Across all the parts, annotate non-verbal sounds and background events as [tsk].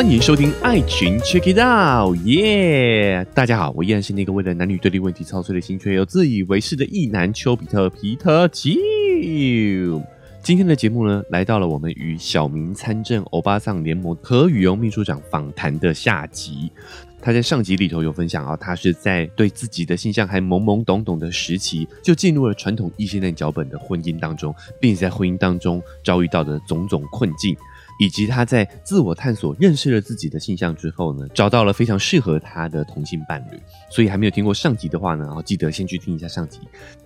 欢迎收听爱群 Check It Out，耶！大家好，我依然是那个为了男女对立问题操碎了心却又自以为是的异男丘比特皮特丘。今天的节目呢，来到了我们与小明参政欧巴桑联盟何宇荣秘书长访谈的下集。他在上集里头有分享啊，他是在对自己的性向还懵懵懂懂的时期，就进入了传统异性恋脚本的婚姻当中，并且在婚姻当中遭遇到的种种困境。以及他在自我探索、认识了自己的性向之后呢，找到了非常适合他的同性伴侣。所以还没有听过上集的话呢，然后记得先去听一下上集。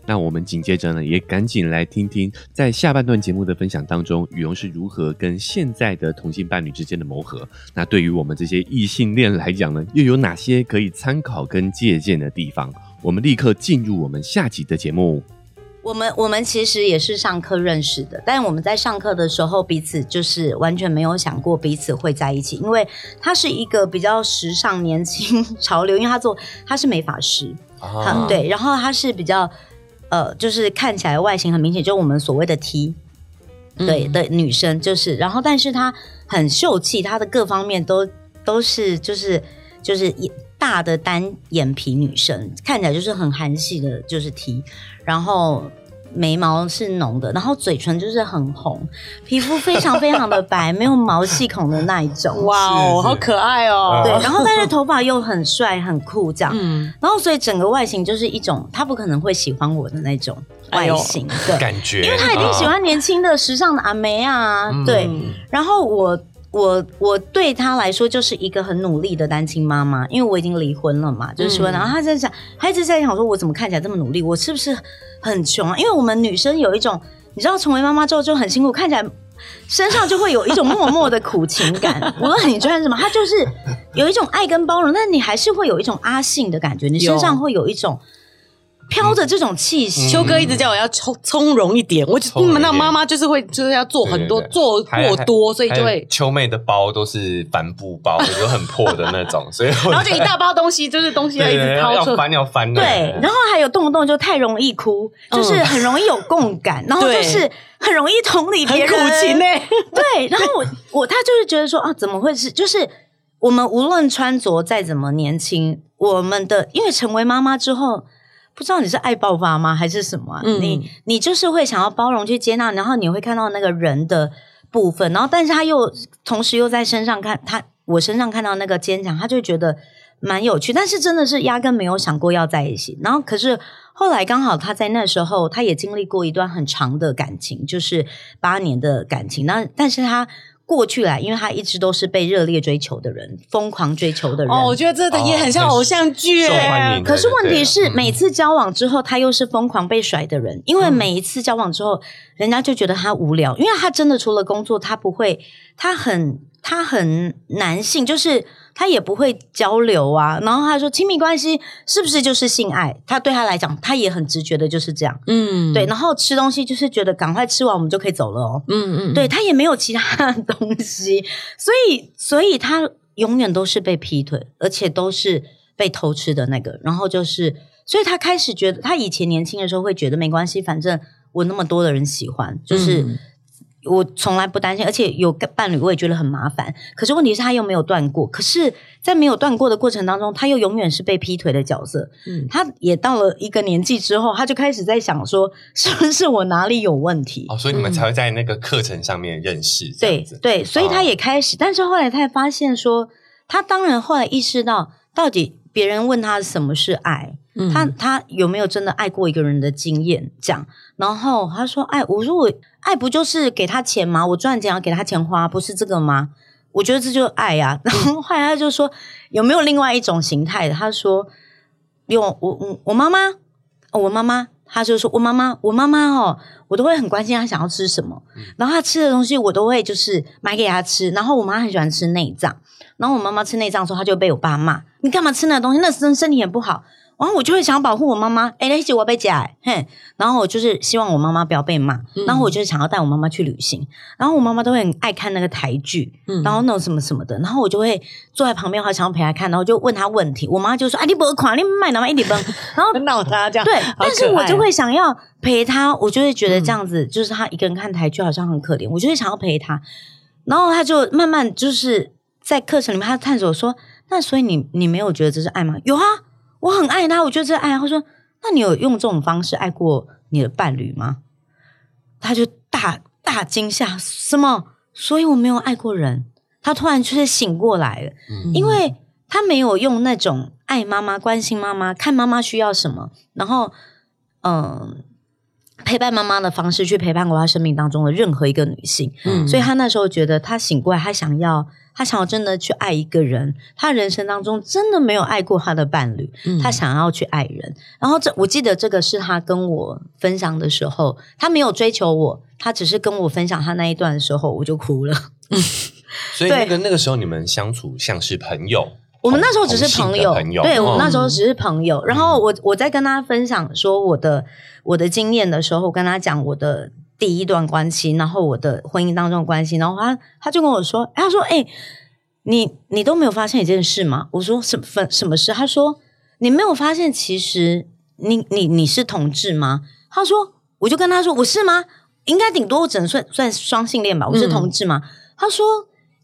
那我们紧接着呢，也赶紧来听听在下半段节目的分享当中，羽绒是如何跟现在的同性伴侣之间的磨合。那对于我们这些异性恋来讲呢，又有哪些可以参考跟借鉴的地方？我们立刻进入我们下集的节目。我们我们其实也是上课认识的，但我们在上课的时候彼此就是完全没有想过彼此会在一起，因为他是一个比较时尚、年轻、潮流，因为他做他是美发师，啊，对，然后他是比较呃，就是看起来外形很明显，就我们所谓的 T，对的女生，就是然后但是她很秀气，她的各方面都都是就是就是大的单眼皮女生，看起来就是很韩系的，就是 T，然后眉毛是浓的，然后嘴唇就是很红，皮肤非常非常的白，[laughs] 没有毛细孔的那一种。哇哦，好可爱哦！对，然后但是头发又很帅很酷这样，嗯，然后所以整个外形就是一种他不可能会喜欢我的那种外形的感觉，因为他一定喜欢年轻的时尚的阿梅啊，对，然后我。我我对他来说就是一个很努力的单亲妈妈，因为我已经离婚了嘛，就是说，然后他在想，他一直在想说，我怎么看起来这么努力？我是不是很穷啊？[laughs] 因为我们女生有一种，你知道，成为妈妈之后就很辛苦，看起来身上就会有一种默默的苦情感。[laughs] 无论你穿什么，他就是有一种爱跟包容，但你还是会有一种阿信的感觉，你身上会有一种。飘着这种气息，秋哥一直叫我要从从容一点。我你们那妈妈就是会就是要做很多做过多，所以就会秋妹的包都是帆布包，有很破的那种，所以 [laughs] 然后就一大包东西，就是东西要一直掏出，翻要翻。对，然后还有动不动就太容易哭，就是很容易有共感，然后就是很容易同理别人，苦情呢。对，然后我我他就是觉得说啊，怎么会是？就是我们无论穿着再怎么年轻，我们的因为成为妈妈之后。不知道你是爱爆发吗，还是什么？你你就是会想要包容去接纳，然后你会看到那个人的部分，然后但是他又同时又在身上看他我身上看到那个坚强，他就觉得蛮有趣。但是真的是压根没有想过要在一起。然后可是后来刚好他在那时候，他也经历过一段很长的感情，就是八年的感情。那但是他。过去来，因为他一直都是被热烈追求的人，疯狂追求的人。哦，我觉得这个也很像偶像剧。可是问题是，每次交往之后，他又是疯狂被甩的人。因为每一次交往之后，人家就觉得他无聊，因为他真的除了工作，他不会，他很，他很男性，就是。他也不会交流啊，然后他说亲密关系是不是就是性爱？他对他来讲，他也很直觉的就是这样，嗯，对。然后吃东西就是觉得赶快吃完我们就可以走了哦，嗯嗯，对他也没有其他的东西，所以所以他永远都是被劈腿，而且都是被偷吃的那个。然后就是，所以他开始觉得，他以前年轻的时候会觉得没关系，反正我那么多的人喜欢，就是。我从来不担心，而且有伴侣我也觉得很麻烦。可是问题是他又没有断过，可是在没有断过的过程当中，他又永远是被劈腿的角色。嗯，他也到了一个年纪之后，他就开始在想说，是不是我哪里有问题？哦，所以你们才会在那个课程上面认识。对对，所以他也开始，但是后来他也发现说，他当然后来意识到，到底别人问他什么是爱。他他有没有真的爱过一个人的经验？这样，然后他说：“爱，我说我爱不就是给他钱吗？我赚钱要给他钱花，不是这个吗？我觉得这就是爱呀。[laughs] ”然后后来他就说：“有没有另外一种形态的？”他说：“有，我我我妈妈，我妈妈，他就说我妈妈，我妈妈哦，我都会很关心她想要吃什么，然后她吃的东西我都会就是买给她吃。然后我妈很喜欢吃内脏，然后我妈妈吃内脏的时候，她就被我爸骂：你干嘛吃那东西？那身身体也不好。”然后我就会想要保护我妈妈，哎，那些我被夹，哼，然后我就是希望我妈妈不要被骂，然后我就是想要带我妈妈去旅行，然后我妈妈都会很爱看那个台剧，然后那种什么什么的，然后我就会坐在旁边，好想要陪她看，然后就问她问题，我妈就说：“啊，你不款，你买哪么一点崩？” [laughs] 然后闹她这样，对，但是我就会想要陪她，我就会觉得这样子，就是她一个人看台剧好像很可怜，我就会想要陪她，然后她就慢慢就是。在课程里面，她探索说，那所以你你没有觉得这是爱吗？有啊，我很爱他，我觉得这是爱。他说，那你有用这种方式爱过你的伴侣吗？他就大大惊吓，什么？所以我没有爱过人。他突然就是醒过来了，因为他没有用那种爱妈妈、关心妈妈、看妈妈需要什么，然后嗯。陪伴妈妈的方式去陪伴过她生命当中的任何一个女性，嗯，所以她那时候觉得她醒过来，她想要，她想要真的去爱一个人，她人生当中真的没有爱过她的伴侣，她想要去爱人。然后这我记得这个是她跟我分享的时候，她没有追求我，她只是跟我分享她那一段的时候，我就哭了。[laughs] 所以那个那个时候你们相处像是朋友。我们那时候只是朋友，对，我们那时候只是朋友。然后我我在跟他分享说我的我的经验的时候，我跟他讲我的第一段关系，然后我的婚姻当中的关系，然后他他就跟我说，他说：“哎，你你都没有发现一件事吗？”我说：“什什什么事？”他说：“你没有发现其实你你你是同志吗？”他说：“我就跟他说我是吗？应该顶多我只能算算双性恋吧，我是同志吗？”他说：“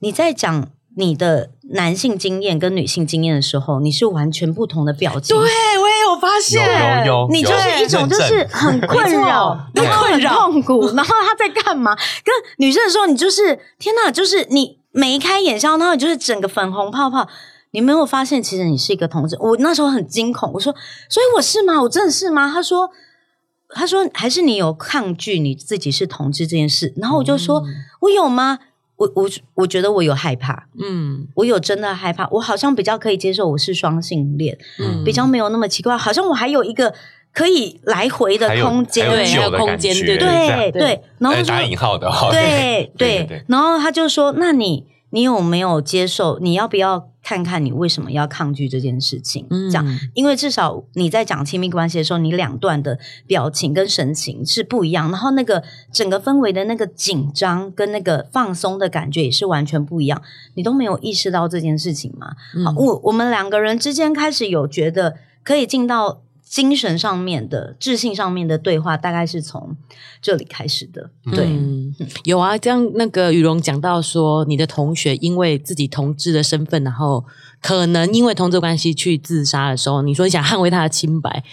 你在讲。”你的男性经验跟女性经验的时候，你是完全不同的表情。对，我也有发现，有有，你就是一种就是很困扰，[laughs] 很困扰、痛苦。然后他在干嘛？跟女生的时候，你就是天哪，就是你眉开眼笑，然后你就是整个粉红泡泡。你没有发现，其实你是一个同志。我那时候很惊恐，我说：“所以我是吗？我真的是吗？”他说：“他说还是你有抗拒你自己是同志这件事。”然后我就说：“我有吗？”我我我觉得我有害怕，嗯，我有真的害怕，我好像比较可以接受我是双性恋，嗯，比较没有那么奇怪，好像我还有一个可以来回的空间，对，还有空间，对对对，然后打引号的，对 [laughs] 对，然后他就说，那你。你有没有接受？你要不要看看你为什么要抗拒这件事情？这样，因为至少你在讲亲密关系的时候，你两段的表情跟神情是不一样，然后那个整个氛围的那个紧张跟那个放松的感觉也是完全不一样。你都没有意识到这件事情吗？好，我我们两个人之间开始有觉得可以进到。精神上面的、智性上面的对话，大概是从这里开始的。对，有啊，这样那个雨荣讲到说，你的同学因为自己同志的身份，然后可能因为同志关系去自杀的时候，你说你想捍卫他的清白。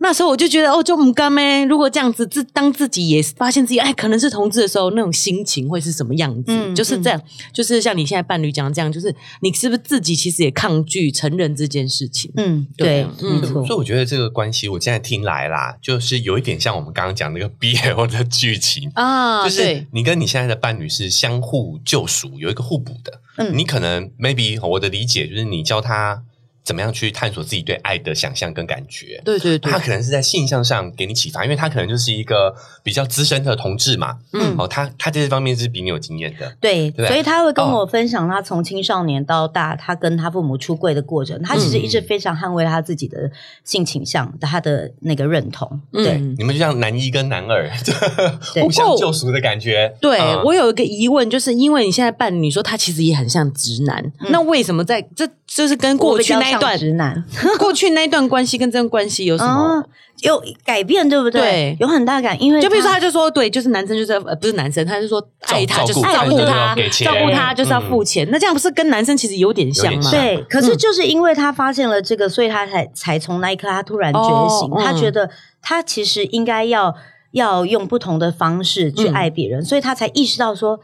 那时候我就觉得哦，就唔甘咩？如果这样子自当自己也发现自己哎可能是同志的时候，那种心情会是什么样子？就是这样，就是像你现在伴侣讲这样，就是你是不是自己其实也抗拒承认这件事情？嗯，对，没错。所以我觉得这个关系，我现在听来啦，就是有一点像我们刚刚讲那个 BL 的剧情啊，就是你跟你现在的伴侣是相互救赎，有一个互补的。嗯，你可能 maybe 我的理解就是你教他。怎么样去探索自己对爱的想象跟感觉？对对对，他可能是在性向上给你启发，因为他可能就是一个比较资深的同志嘛。嗯，哦，他他这些方面是比你有经验的。对，对所以他会跟我分享他从青少年到大，他跟他父母出柜的过程。他其实一直非常捍卫他自己的性倾向，他的那个认同。对，你们就像男一跟男二，[laughs] 互相救赎的感觉。对我有一个疑问，就是因为你现在伴侣，你说他其实也很像直男，那为什么在这就是跟过去那？段直男，[laughs] 过去那一段关系跟这段关系有什么有改变，对不对？对，有很大感，因为就比如说，他就说，对，就是男生就是呃，不是男生，他就说爱他就是照顾他，照顾他就是要付钱。那这样不是跟男生其实有点像吗？对，可是就是因为他发现了这个，所以他才才从那一刻他突然觉醒，他觉得他其实应该要要用不同的方式去爱别人，所以他才意识到说。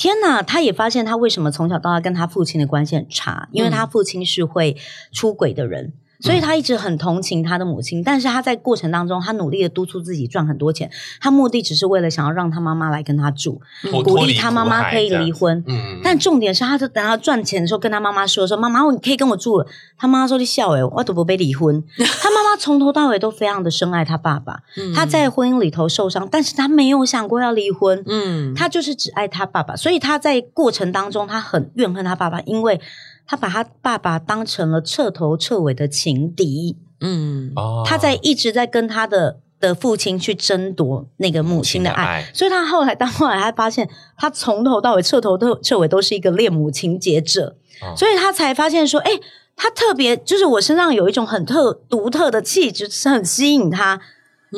天呐！他也发现他为什么从小到大跟他父亲的关系很差，因为他父亲是会出轨的人。所以他一直很同情他的母亲，但是他在过程当中，他努力的督促自己赚很多钱，他目的只是为了想要让他妈妈来跟他住，鼓励他妈妈可以离婚。但重点是，他就等他赚钱的时候，跟他妈妈说说：“妈妈，你可以跟我住了。”他妈妈说：“你笑诶，我都不被离婚。[laughs] ”他妈妈从头到尾都非常的深爱他爸爸，他在婚姻里头受伤，但是他没有想过要离婚。嗯，他就是只爱他爸爸，所以他在过程当中，他很怨恨他爸爸，因为。他把他爸爸当成了彻头彻尾的情敌，嗯，他在一直在跟他的的父亲去争夺那个母亲的爱，所以他后来到后来，他发现他从头到尾彻头彻彻尾都是一个恋母情节者，所以他才发现说，哎，他特别就是我身上有一种很特独特的气质，是很吸引他。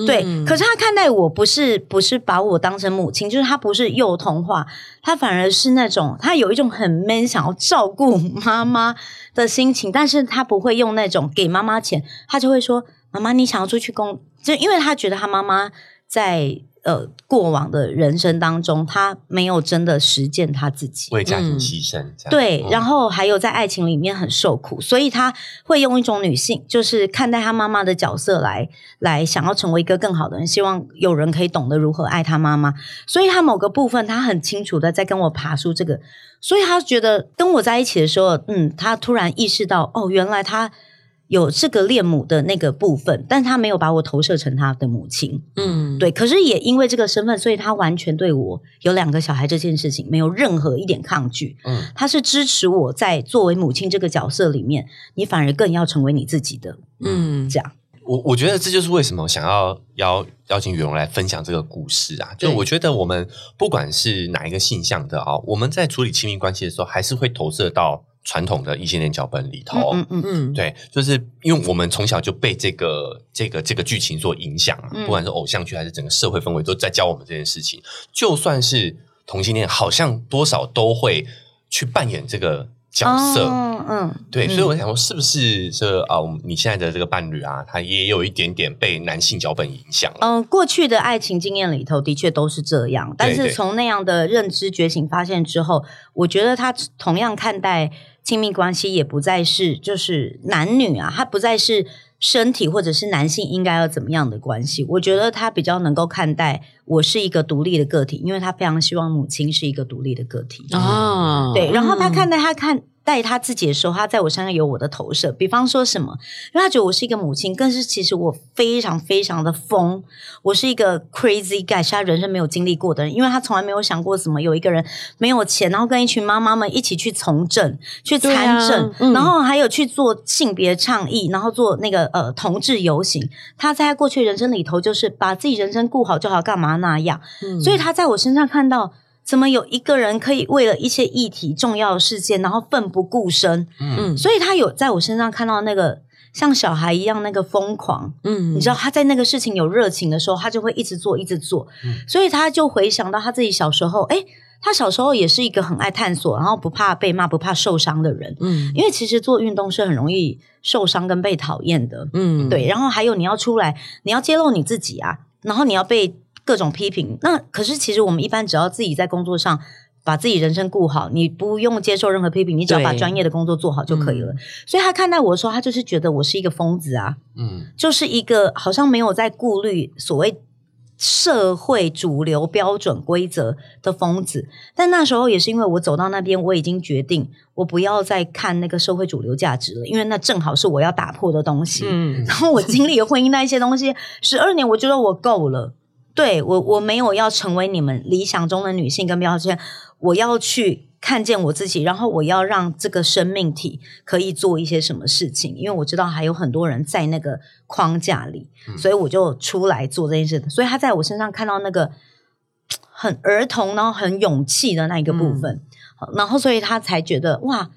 对，可是他看待我不是不是把我当成母亲，就是他不是幼童化，他反而是那种他有一种很 man 想要照顾 [laughs] 妈妈的心情，但是他不会用那种给妈妈钱，他就会说妈妈你想要出去工，就因为他觉得他妈妈在。呃，过往的人生当中，他没有真的实践他自己，为家庭牺牲，对，然后还有在爱情里面很受苦，所以他会用一种女性，就是看待他妈妈的角色来来想要成为一个更好的人，希望有人可以懂得如何爱他妈妈，所以他某个部分他很清楚的在跟我爬出这个，所以他觉得跟我在一起的时候，嗯，他突然意识到，哦，原来他。有这个恋母的那个部分，但他没有把我投射成他的母亲，嗯，对。可是也因为这个身份，所以他完全对我有两个小孩这件事情没有任何一点抗拒，嗯，他是支持我在作为母亲这个角色里面，你反而更要成为你自己的，嗯，这样。我我觉得这就是为什么想要邀邀请羽绒来分享这个故事啊，就我觉得我们不管是哪一个性向的啊，我们在处理亲密关系的时候，还是会投射到。传统的异性恋脚本里头，嗯嗯嗯，对，就是因为我们从小就被这个这个这个剧情所影响嘛，不管是偶像剧还是整个社会氛围都在教我们这件事情。就算是同性恋，好像多少都会去扮演这个角色，嗯，对。所以我想说，是不是这啊，你现在的这个伴侣啊，他也有一点点被男性脚本影响？嗯，过去的爱情经验里头的确都是这样，但是从那样的认知觉醒发现之后，我觉得他同样看待。亲密关系也不再是就是男女啊，他不再是身体或者是男性应该要怎么样的关系。我觉得他比较能够看待我是一个独立的个体，因为他非常希望母亲是一个独立的个体啊。对，然后他看待他看。带他自己的时候，他在我身上有我的投射。比方说什么，因为他觉得我是一个母亲，更是其实我非常非常的疯，我是一个 crazy guy，是他人生没有经历过的人。因为他从来没有想过什么有一个人没有钱，然后跟一群妈妈们一起去从政、去参政，然后还有去做性别倡议，然后做那个呃同志游行。他在过去人生里头，就是把自己人生顾好就好，干嘛那样？所以他在我身上看到。怎么有一个人可以为了一些议题、重要的事件，然后奋不顾身？嗯，所以他有在我身上看到那个像小孩一样那个疯狂。嗯，你知道他在那个事情有热情的时候，他就会一直做，一直做。嗯，所以他就回想到他自己小时候，哎，他小时候也是一个很爱探索，然后不怕被骂、不怕受伤的人。嗯，因为其实做运动是很容易受伤跟被讨厌的。嗯，对。然后还有你要出来，你要揭露你自己啊，然后你要被。各种批评，那可是其实我们一般只要自己在工作上把自己人生顾好，你不用接受任何批评，你只要把专业的工作做好就可以了。所以他看待我的时候，他就是觉得我是一个疯子啊，嗯，就是一个好像没有在顾虑所谓社会主流标准规则的疯子。但那时候也是因为我走到那边，我已经决定我不要再看那个社会主流价值了，因为那正好是我要打破的东西。嗯，然后我经历了婚姻那一些东西，十二年，我觉得我够了。对我，我没有要成为你们理想中的女性跟标签，我要去看见我自己，然后我要让这个生命体可以做一些什么事情，因为我知道还有很多人在那个框架里，所以我就出来做这件事。所以他在我身上看到那个很儿童，然后很勇气的那一个部分，然后所以他才觉得哇。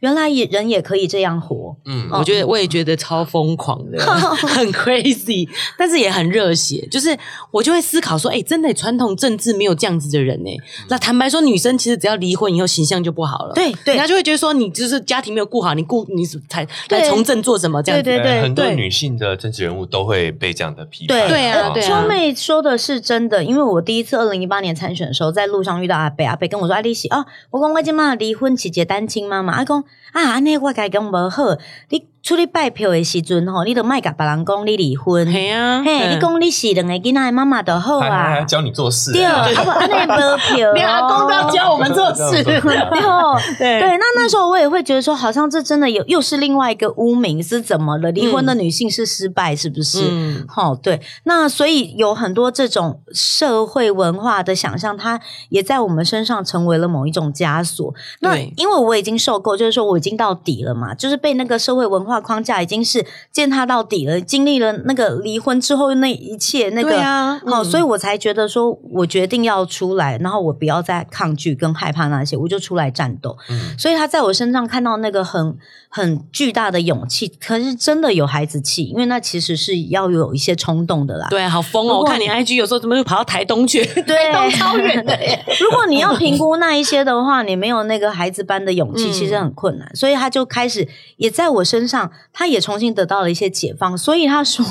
原来也人也可以这样活，嗯，我觉得我也觉得超疯狂的，[laughs] 很 crazy，但是也很热血。就是我就会思考说，哎，真的传统政治没有这样子的人呢。那坦白说，女生其实只要离婚以后形象就不好了，对对，人家就会觉得说你就是家庭没有顾好，你顾你才来从政做什么这样子？对对对，很多女性的政治人物都会被这样的批判。对啊，秋妹说的是真的，因为我第一次二零一八年参选的时候，在路上遇到阿北，阿北跟我说：“阿丽喜啊，我讲我今妈离婚，起结单亲妈妈，阿公。”啊，安尼我该讲无好，你。出去拜票的时阵吼，你都卖甲别人讲你离婚，嘿啊，嘿，你讲你是两个囡仔的妈妈就好啊，教你做事，对，啊不，安尼无票，[laughs] 你阿公都要教我们做事，[laughs] [laughs] 对，对，那那时候我也会觉得说，好像这真的有又是另外一个污名，是怎么了？离婚的女性是失败，是不是？嗯，好，对，那所以有很多这种社会文化的想象，它也在我们身上成为了某一种枷锁。那因为我已经受够，就是说我已经到底了嘛，就是被那个社会文化。化框架已经是践踏到底了，经历了那个离婚之后那一切那个，好，所以我才觉得说我决定要出来，然后我不要再抗拒跟害怕那些，我就出来战斗。嗯所以他在我身上看到那个很很巨大的勇气，可是真的有孩子气，因为那其实是要有一些冲动的啦。对，好疯哦！我看你 IG 有时候怎么又跑到台东去？[laughs] 对，超远的耶。如果你要评估那一些的话，你没有那个孩子般的勇气，其实很困难。所以他就开始也在我身上，他也重新得到了一些解放。所以他说，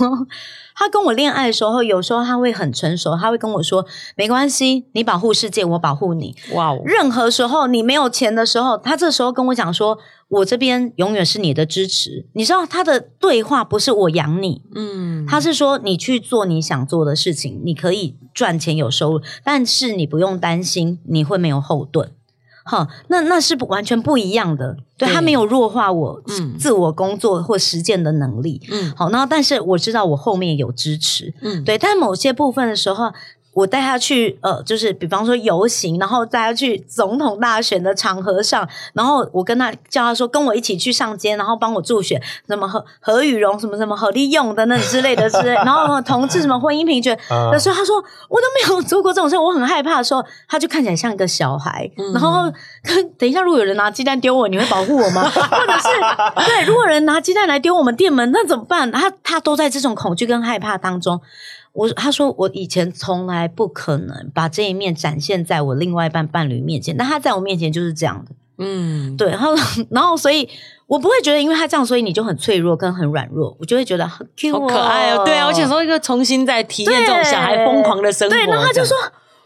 他跟我恋爱的时候，有时候他会很成熟，他会跟我说：“没关系，你保护世界，我保护你。”哇哦！任何时候你没有钱的时候，他这时候跟我讲说：“我这边永远是你的支持。”你知道他的对话不是我养你，嗯，他是说你去做你想做的事情，你可以赚钱有收入，但是你不用担心你会没有后盾。哈，那那是不完全不一样的，对他没有弱化我自我工作或实践的能力，嗯，好，那但是我知道我后面有支持，嗯，对，但某些部分的时候。我带他去，呃，就是比方说游行，然后带他去总统大选的场合上，然后我跟他叫他说跟我一起去上街，然后帮我助选，什么何何雨荣什么什么何立用等等之类的之类，[laughs] 然后同志什么婚姻平权的时候，他说我都没有做过这种事，我很害怕的时候，他就看起来像一个小孩，然后等一下如果有人拿鸡蛋丢我，你会保护我吗？[laughs] 或者是对，如果人拿鸡蛋来丢我们店门，那怎么办？他他都在这种恐惧跟害怕当中。我他说我以前从来不可能把这一面展现在我另外一半伴侣面前，那他在我面前就是这样的，嗯，对，然后然后所以我不会觉得因为他这样，所以你就很脆弱跟很软弱，我就会觉得很 Q 好可爱哦，对啊，我想说一个重新再体验这种小孩疯狂的生活，对，然后他就说。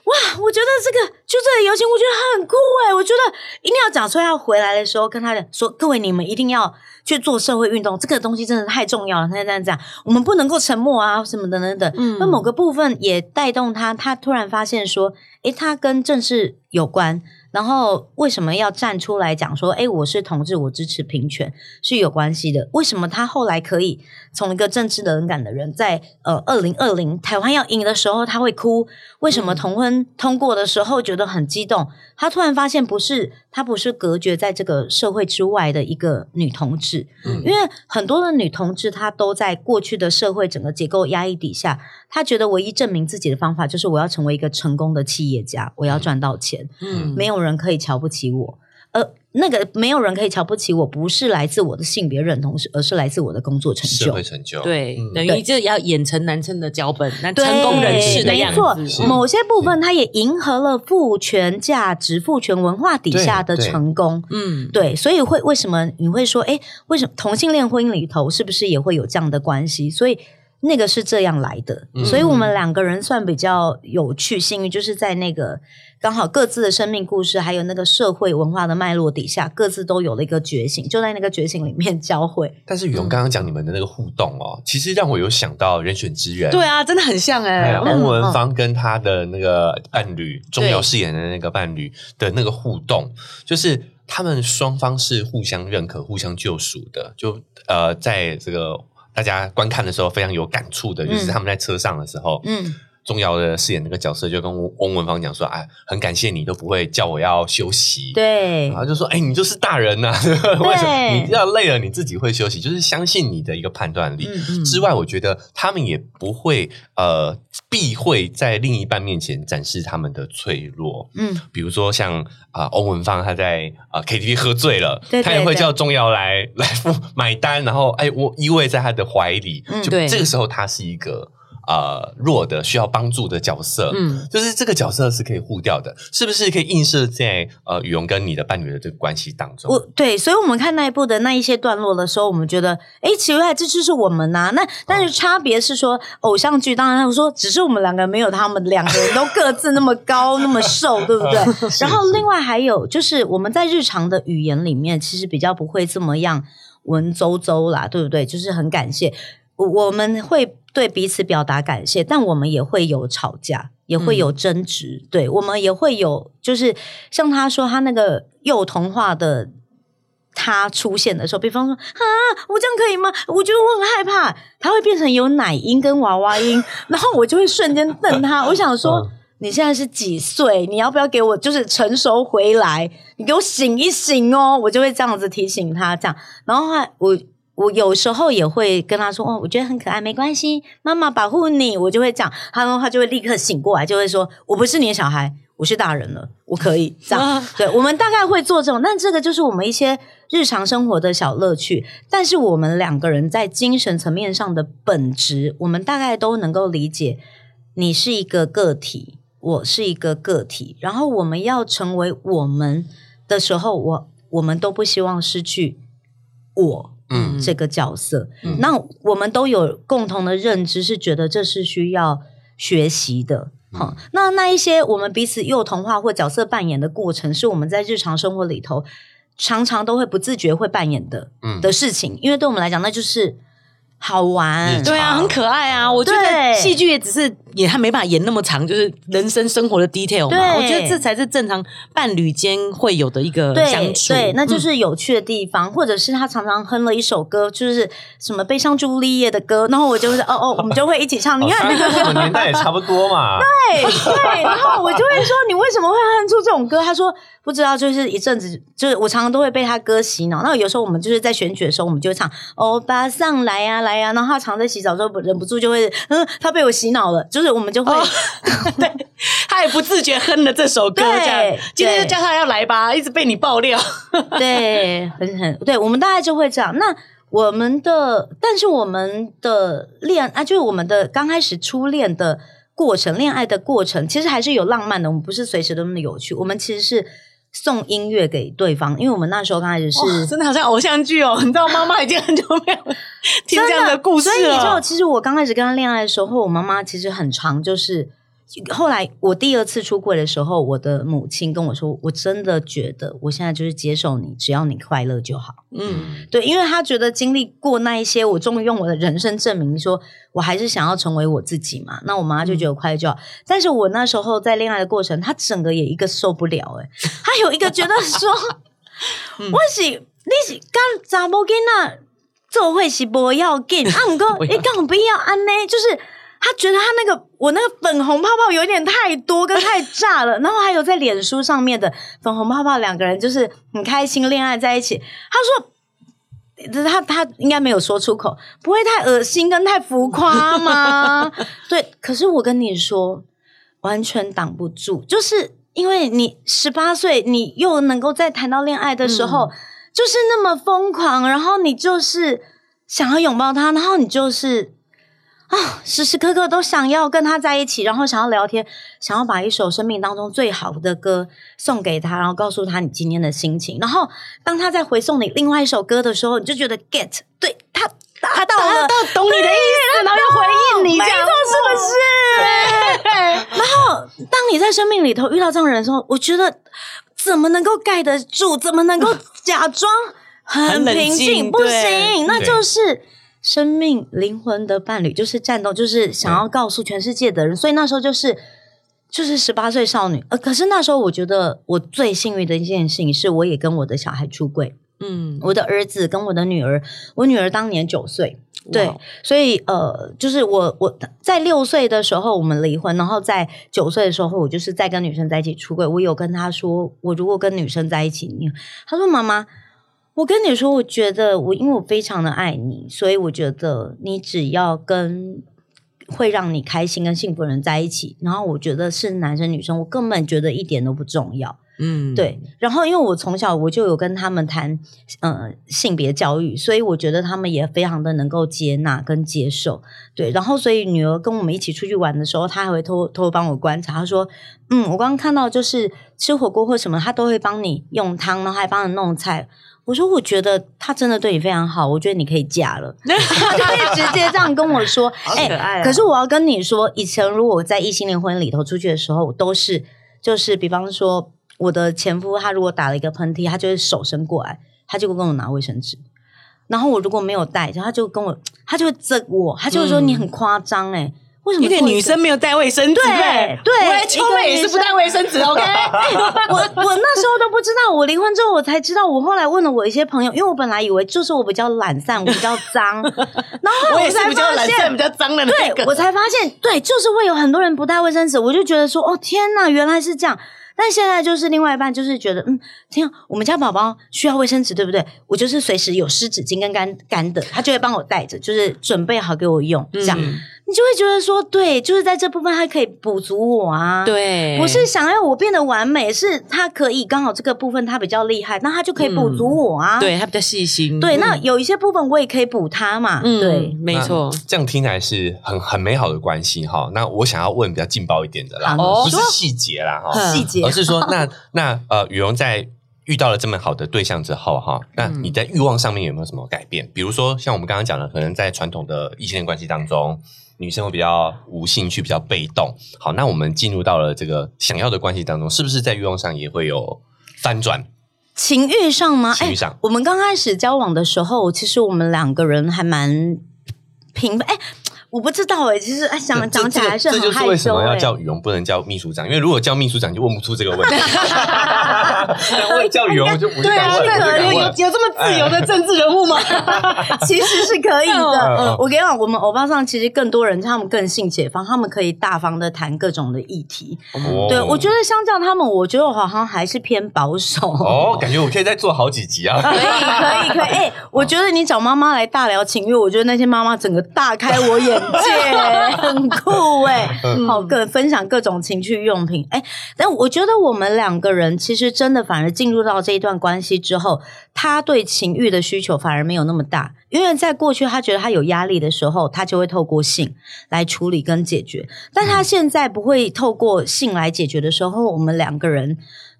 哇，我觉得这个就这个游行，我觉得很酷哎！我觉得一定要讲出来。要回来的时候，跟他说：“各位，你们一定要去做社会运动，这个东西真的太重要了。”他这样讲，我们不能够沉默啊，什么等等等。嗯，那某个部分也带动他，他突然发现说：“诶，他跟政治有关。”然后为什么要站出来讲说，哎，我是同志，我支持平权是有关系的？为什么他后来可以从一个政治冷感的人，在呃二零二零台湾要赢的时候他会哭？为什么同婚通过的时候觉得很激动？他突然发现不是。他不是隔绝在这个社会之外的一个女同志，因为很多的女同志她都在过去的社会整个结构压抑底下，她觉得唯一证明自己的方法就是我要成为一个成功的企业家，我要赚到钱，嗯，没有人可以瞧不起我，呃。那个没有人可以瞧不起我，不是来自我的性别认同，是而是来自我的工作成就。社会成就，对，等于就要演成男生的脚本，那成功人士的样子。某些部分，它也迎合了父权价值、父权文化底下的成功。嗯，对，所以会为什么你会说，哎，为什么同性恋婚姻里头是不是也会有这样的关系？所以。那个是这样来的，所以我们两个人算比较有趣、幸运，就是在那个刚好各自的生命故事，还有那个社会文化的脉络底下，各自都有了一个觉醒，就在那个觉醒里面交汇。但是宇荣刚刚讲你们的那个互动哦，其实让我有想到人选之人，对啊，真的很像哎，翁文芳跟他的那个伴侣钟瑶饰演的那个伴侣的那个互动，就是他们双方是互相认可、互相救赎的，就呃，在这个。大家观看的时候非常有感触的，就是他们在车上的时候，嗯，钟瑶的饰演那个角色就跟翁文芳讲说：“哎，很感谢你都不会叫我要休息。”对，然后就说：“哎，你就是大人呐，[laughs] 为什么你要累了你自己会休息？就是相信你的一个判断力之外，我觉得他们也不会呃避讳在另一半面前展示他们的脆弱。嗯，比如说像啊，翁文芳他在啊 KTV 喝醉了，他也会叫钟瑶来来付买单，然后哎，我依偎在他的怀里，就这个时候他是一个。呃，弱的需要帮助的角色，嗯，就是这个角色是可以互掉的，是不是可以映射在呃羽绒跟你的伴侣的这个关系当中？我对，所以我们看那一部的那一些段落的时候，我们觉得，哎，奇怪，这就是我们呐。那但是差别是说，偶像剧当然他们说，只是我们两个没有他们两个人都各自那么高那么瘦，对不对？[laughs] 然后另外还有就是我们在日常的语言里面，其实比较不会这么样文绉绉啦，对不对？就是很感谢。我们会对彼此表达感谢，但我们也会有吵架，也会有争执。对我们也会有，就是像他说他那个幼童化的他出现的时候，比方说啊，我这样可以吗？我觉得我很害怕，他会变成有奶音跟娃娃音，[laughs] 然后我就会瞬间瞪他。我想说，你现在是几岁？你要不要给我就是成熟回来？你给我醒一醒哦！我就会这样子提醒他，这样。然后他我。我有时候也会跟他说：“哦，我觉得很可爱，没关系，妈妈保护你。”我就会讲，他他就会立刻醒过来，就会说：“我不是你的小孩，我是大人了，我可以这样。”对，我们大概会做这种，但这个就是我们一些日常生活的小乐趣。但是我们两个人在精神层面上的本质，我们大概都能够理解。你是一个个体，我是一个个体，然后我们要成为我们的时候，我我们都不希望失去我。嗯，这个角色，那我们都有共同的认知，是觉得这是需要学习的。好，那那一些我们彼此幼童化或角色扮演的过程，是我们在日常生活里头常常都会不自觉会扮演的嗯的事情，因为对我们来讲，那就是。好玩，对啊，很可爱啊！我觉得戏剧也只是也他没办法演那么长，就是人生生活的 detail 嘛。我觉得这才是正常伴侣间会有的一个相处，对，那就是有趣的地方。或者是他常常哼了一首歌，就是什么悲伤朱丽叶的歌，然后我就是哦哦，我们就会一起唱。你看，我们 [laughs] 年代也差不多嘛。对对，然后我就会说，你为什么会哼出这种歌？他说。不知道，就是一阵子，就是我常常都会被他歌洗脑。那有时候我们就是在选举的时候，我们就会唱“欧巴上来呀来呀”，然后他常在洗澡的时候忍不住就会，嗯，他被我洗脑了，就是我们就会，[laughs] 对，[laughs] 他也不自觉哼了这首歌，这样，今天就叫他要来吧，一直被你爆料，对，很很，对我们大概就会这样。那我们的，但是我们的恋啊，就是我们的刚开始初恋的过程，恋爱的过程，其实还是有浪漫的。我们不是随时都那么有趣，我们其实是。送音乐给对方，因为我们那时候刚开始是真的好像偶像剧哦，[laughs] 你知道妈妈已经很久没有 [laughs] 听这样的故事了。所以你知道，其实我刚开始跟他恋爱的时候，我妈妈其实很长就是。后来我第二次出柜的时候，我的母亲跟我说：“我真的觉得我现在就是接受你，只要你快乐就好。”嗯，对，因为他觉得经历过那一些，我终于用我的人生证明，说我还是想要成为我自己嘛。那我妈就觉得快乐就好。但是我那时候在恋爱的过程，她整个也一个受不了，哎，她有一个觉得说：[laughs] “我是你是刚查某囡仔做会是不要紧，啊，唔过 [laughs] 你干不要安呢？就是。”他觉得他那个我那个粉红泡泡有点太多跟太炸了，然后还有在脸书上面的粉红泡泡，两个人就是很开心恋爱在一起。他说，他他应该没有说出口，不会太恶心跟太浮夸吗？[laughs] 对，可是我跟你说，完全挡不住，就是因为你十八岁，你又能够在谈到恋爱的时候，就是那么疯狂，然后你就是想要拥抱他，然后你就是。啊，时时刻刻都想要跟他在一起，然后想要聊天，想要把一首生命当中最好的歌送给他，然后告诉他你今天的心情。然后当他在回送你另外一首歌的时候，你就觉得 get 对他达到了，到懂你的意思，然后又回应你，没错，是不是？[laughs] 然后当你在生命里头遇到这样的人的时候，我觉得怎么能够盖得住？怎么能够假装很平静？不行，那就是。生命灵魂的伴侣就是战斗，就是想要告诉全世界的人。所以那时候就是就是十八岁少女。呃，可是那时候我觉得我最幸运的一件事情是，我也跟我的小孩出柜。嗯，我的儿子跟我的女儿，我女儿当年九岁，对，所以呃，就是我我在六岁的时候我们离婚，然后在九岁的时候我就是在跟女生在一起出柜。我有跟她说，我如果跟女生在一起，你她说妈妈。我跟你说，我觉得我因为我非常的爱你，所以我觉得你只要跟会让你开心跟幸福的人在一起，然后我觉得是男生女生，我根本觉得一点都不重要。嗯，对。然后因为我从小我就有跟他们谈呃性别教育，所以我觉得他们也非常的能够接纳跟接受。对，然后所以女儿跟我们一起出去玩的时候，她还会偷偷帮我观察，她说：“嗯，我刚刚看到就是吃火锅或什么，她都会帮你用汤，然后还帮你弄菜。”我说，我觉得他真的对你非常好，我觉得你可以嫁了，[laughs] 就可以直接这样跟我说。[laughs] 哎，可是我要跟你说，以前如果我在异性恋婚礼里头出去的时候，我都是就是比方说我的前夫他如果打了一个喷嚏，他就会手伸过来，他就会跟我拿卫生纸。然后我如果没有带，他就跟我，他就会责我，他就会说你很夸张哎。为什么一个女生没有带卫生纸？对对，秋妹也是不带卫生纸。[laughs] OK，我 [laughs] 我那时候都不知道，我离婚之后我才知道。我后来问了我一些朋友，因为我本来以为就是我比较懒散，我比较脏。[laughs] 然后我也是比较懒散、比较脏的那个。我才发现，对，就是会有很多人不带卫生纸。我就觉得说，哦天哪，原来是这样。但现在就是另外一半，就是觉得，嗯，天，我们家宝宝需要卫生纸，对不对？我就是随时有湿纸巾跟干干的，他就会帮我带着，就是准备好给我用，这样。你就会觉得说，对，就是在这部分，他可以补足我啊。对，不是想要我变得完美，是他可以刚好这个部分他比较厉害，那他就可以补足我啊。对他比较细心。对，那有一些部分我也可以补他嘛。嗯，对，没错。这样听起来是很很美好的关系哈。那我想要问比较劲爆一点的啦，不是细节啦哈，细节，而是说，[laughs] 那那呃，羽绒在遇到了这么好的对象之后哈，那你在欲望上面有没有什么改变？比如说像我们刚刚讲的，可能在传统的异性恋关系当中。女生会比较无兴趣，比较被动。好，那我们进入到了这个想要的关系当中，是不是在欲望上也会有翻转？情欲上吗？情欲上，我们刚开始交往的时候，其实我们两个人还蛮平哎。我不知道哎，其实哎，想讲起来还是这就是为什么要叫羽绒，不能叫秘书长，因为如果叫秘书长，就问不出这个问题。[laughs] [laughs] 问叫羽绒就不对啊，有有有这么自由的政治人物吗？[laughs] 其实是可以的。我跟你讲，我们欧巴上其实更多人，他们更性解放，他们可以大方的谈各种的议题。对，我觉得相较他们，我觉得我好像还是偏保守。哦，感觉我可以再做好几集啊！可以，可以，可以。哎，我觉得你找妈妈来大聊情欲，我觉得那些妈妈整个大开我眼。姐很酷哎，好各分享各种情趣用品哎，但我觉得我们两个人其实真的反而进入到这一段关系之后，他对情欲的需求反而没有那么大，因为在过去他觉得他有压力的时候，他就会透过性来处理跟解决，但他现在不会透过性来解决的时候，我们两个人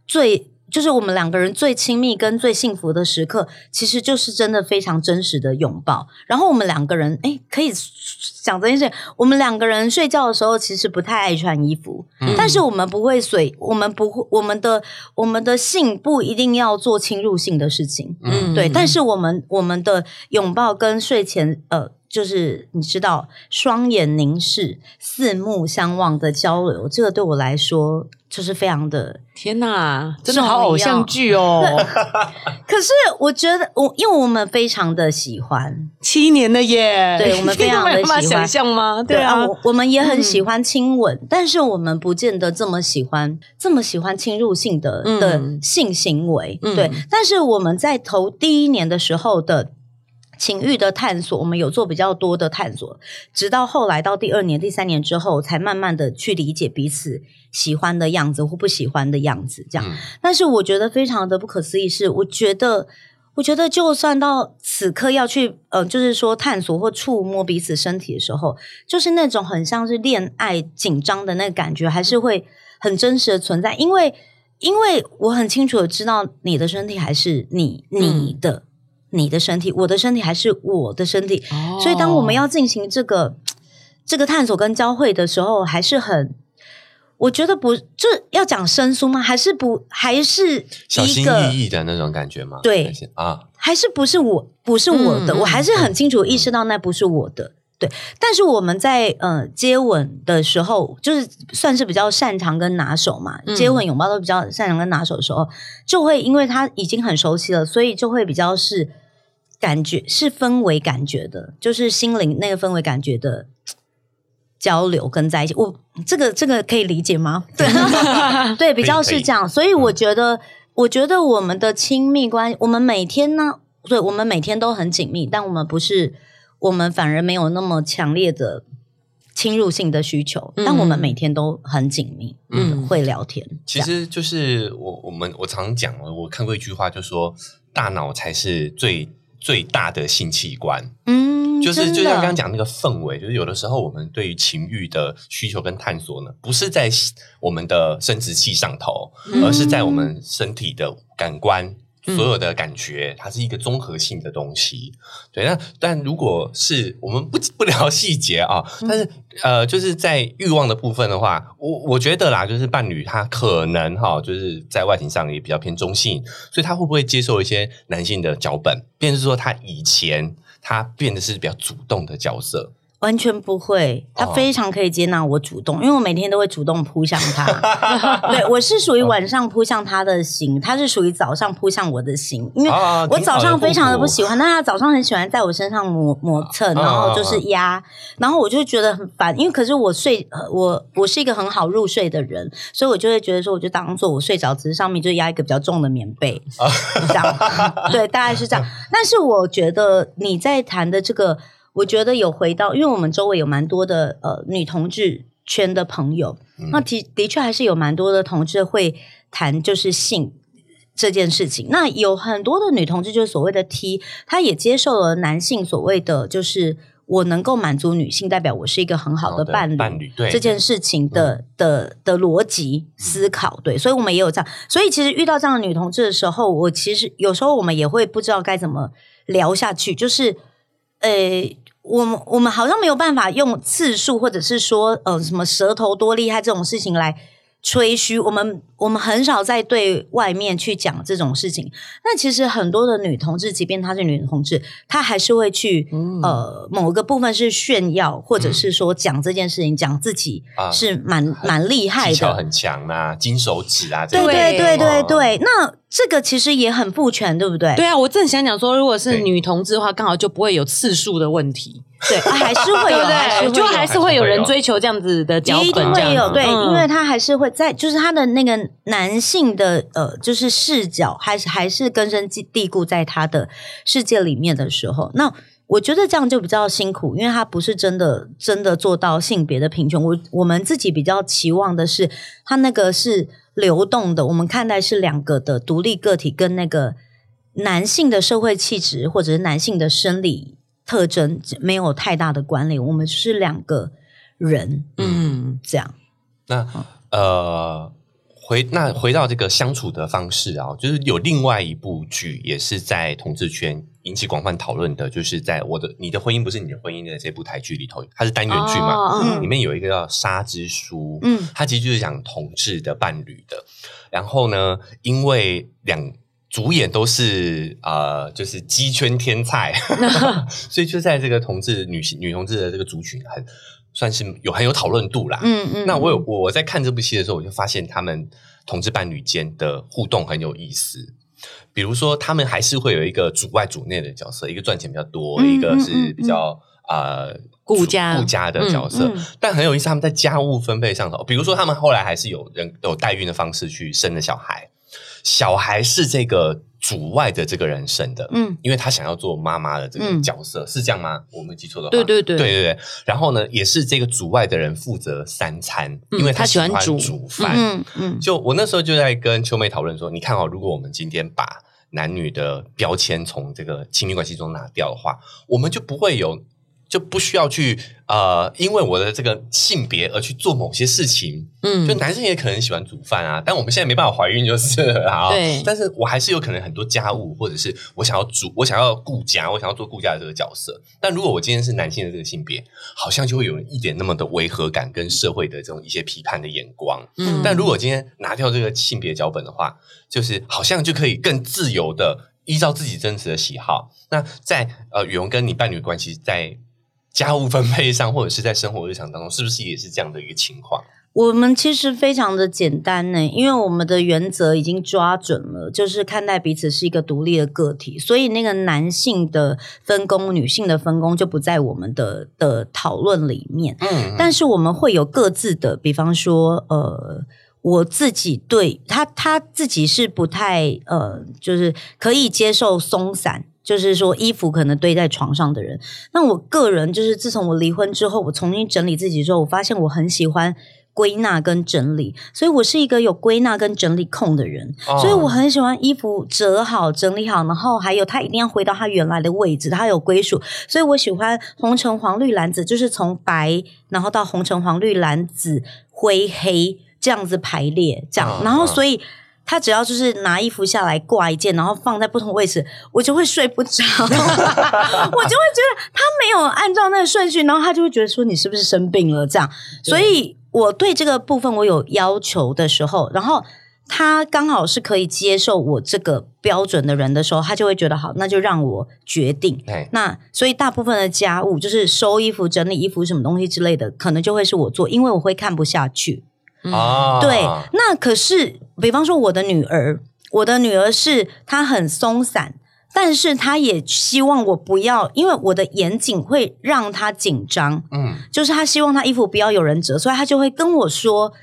最。就是我们两个人最亲密跟最幸福的时刻，其实就是真的非常真实的拥抱。然后我们两个人，哎，可以讲这件事。我们两个人睡觉的时候，其实不太爱穿衣服，但是我们不会随，我们不会，我们的我们的性不一定要做侵入性的事情，嗯，对。但是我们我们的拥抱跟睡前，呃。就是你知道，双眼凝视、四目相望的交流，这个对我来说就是非常的天哪，真的好偶像剧哦。[laughs] 可是我觉得，我因为我们非常的喜欢 [laughs] 七年的耶，对我们非常的 [laughs] 喜欢想象吗？对啊，我们也很喜欢亲吻，但是我们不见得这么喜欢这么喜欢侵入性的的性行为。对，但是我们在头第一年的时候的。情欲的探索，我们有做比较多的探索，直到后来到第二年、第三年之后，才慢慢的去理解彼此喜欢的样子或不喜欢的样子。这样，但是我觉得非常的不可思议，是我觉得，我觉得就算到此刻要去，呃，就是说探索或触摸彼此身体的时候，就是那种很像是恋爱紧张的那个感觉，还是会很真实的存在。因为，因为我很清楚的知道你的身体还是你你的。你的身体，我的身体还是我的身体，所以当我们要进行这个这个探索跟交汇的时候，还是很，我觉得不就要讲生疏吗？还是不还是小心翼翼的那种感觉吗？对啊，还是不是我不是我的，我还是很清楚意识到那不是我的。对，但是我们在呃接吻的时候，就是算是比较擅长跟拿手嘛，接吻拥抱都比较擅长跟拿手的时候，就会因为他已经很熟悉了，所以就会比较是。感觉是氛围感觉的，就是心灵那个氛围感觉的 [tsk] 交流跟在一起。我这个这个可以理解吗？[laughs] 对 [laughs] 对，比较是这样。所以我觉得，我觉得我们的亲密关系，我们每天呢，对，我们每天都很紧密，但我们不是，我们反而没有那么强烈的侵入性的需求，但我们每天都很紧密，嗯，会聊天。其实就是我我们我常讲，我看过一句话，就说大脑才是最。最大的性器官，嗯，就是就像刚刚讲那个氛围，就是有的时候我们对于情欲的需求跟探索呢，不是在我们的生殖器上头，而是在我们身体的感官。所有的感觉，它是一个综合性的东西，对。那但如果是我们不 [laughs] 不聊细节啊，但是呃，就是在欲望的部分的话，我我觉得啦，就是伴侣他可能哈，就是在外形上也比较偏中性，所以他会不会接受一些男性的脚本，便是说他以前他变得是比较主动的角色。完全不会，他非常可以接纳我主动，因为我每天都会主动扑向他。[laughs] 对我是属于晚上扑向他的型，他是属于早上扑向我的型。因为我早上非常的不喜欢，但他早上很喜欢在我身上磨磨蹭，然后就是压，然后我就觉得很烦。因为可是我睡，我我是一个很好入睡的人，所以我就会觉得说，我就当做我睡着，只是上面就压一个比较重的棉被，[laughs] 这样。对，大概是这样。但是我觉得你在谈的这个。我觉得有回到，因为我们周围有蛮多的呃女同志圈的朋友，那的的确还是有蛮多的同志会谈就是性这件事情。那有很多的女同志就是所谓的 T，她也接受了男性所谓的就是我能够满足女性，代表我是一个很好的伴侣，伴侣对这件事情的的的逻辑思考，对，所以我们也有这样。所以其实遇到这样的女同志的时候，我其实有时候我们也会不知道该怎么聊下去，就是呃。我们我们好像没有办法用次数，或者是说，呃，什么舌头多厉害这种事情来吹嘘。我们我们很少在对外面去讲这种事情。那其实很多的女同志，即便她是女同志，她还是会去呃某个部分是炫耀，或者是说讲这件事情，讲自己是蛮蛮厉害的，技巧很强啊，金手指啊，对对对对对。那这个其实也很不全，对不对？对啊，我正想讲说，如果是女同志的话，刚好就不会有次数的问题。对，还是会有，对，就还是会有人追求这样子的脚本，会有对，因为他还是会在，就是他的那个男性的呃，就是视角，还是还是根深蒂固在他的世界里面的时候，那我觉得这样就比较辛苦，因为他不是真的真的做到性别的平权。我我们自己比较期望的是，他那个是。流动的，我们看待是两个的独立个体，跟那个男性的社会气质或者是男性的生理特征没有太大的关联。我们是两个人，嗯，这样。那呃。回那回到这个相处的方式啊，就是有另外一部剧也是在同志圈引起广泛讨论的，就是在我的你的婚姻不是你的婚姻的这部台剧里头，它是单元剧嘛，里面有一个叫《沙之书》，嗯，它其实就是讲同志的伴侣的。然后呢，因为两主演都是呃，就是鸡圈天菜 [laughs] [laughs] 所以就在这个同志女性女同志的这个族群很。算是有很有讨论度啦。嗯嗯，那我有我在看这部戏的时候，我就发现他们同志伴侣间的互动很有意思。比如说，他们还是会有一个主外主内的角色，一个赚钱比较多，一个是比较呃顾家顾家的角色。但很有意思，他们在家务分配上头，比如说他们后来还是有人有代孕的方式去生了小孩，小孩是这个。主外的这个人生的，嗯，因为他想要做妈妈的这个角色，是这样吗？我没记错的话，对对对对对对。然后呢，也是这个主外的人负责三餐，因为他喜欢煮饭。嗯嗯。就我那时候就在跟秋妹讨论说，你看哦，如果我们今天把男女的标签从这个亲密关系中拿掉的话，我们就不会有。就不需要去呃，因为我的这个性别而去做某些事情。嗯，就男生也可能喜欢煮饭啊，但我们现在没办法怀孕就是啊。对，但是我还是有可能很多家务，或者是我想要煮，我想要顾家，我想要做顾家的这个角色。但如果我今天是男性的这个性别，好像就会有一点那么的违和感，跟社会的这种一些批判的眼光。嗯，但如果今天拿掉这个性别脚本的话，就是好像就可以更自由的依照自己真实的喜好。那在呃，羽绒跟你伴侣关系在。家务分配上，或者是在生活日常当中，是不是也是这样的一个情况？我们其实非常的简单呢，因为我们的原则已经抓准了，就是看待彼此是一个独立的个体，所以那个男性的分工、女性的分工就不在我们的的讨论里面。嗯，但是我们会有各自的，比方说，呃，我自己对他，他自己是不太呃，就是可以接受松散。就是说，衣服可能堆在床上的人。那我个人就是，自从我离婚之后，我重新整理自己之后，我发现我很喜欢归纳跟整理，所以我是一个有归纳跟整理控的人。所以我很喜欢衣服折好、整理好，然后还有它一定要回到它原来的位置，它有归属。所以我喜欢红橙黄绿蓝紫，就是从白然后到红橙黄绿蓝紫灰黑这样子排列，这样。然后所以。他只要就是拿衣服下来挂一件，然后放在不同位置，我就会睡不着，[laughs] 我就会觉得他没有按照那个顺序，然后他就会觉得说你是不是生病了这样。所以我对这个部分我有要求的时候，然后他刚好是可以接受我这个标准的人的时候，他就会觉得好，那就让我决定。那所以大部分的家务，就是收衣服、整理衣服什么东西之类的，可能就会是我做，因为我会看不下去。啊，对。那可是，比方说我的女儿，我的女儿是她很松散，但是她也希望我不要，因为我的严谨会让她紧张。嗯，就是她希望她衣服不要有人折，所以她就会跟我说。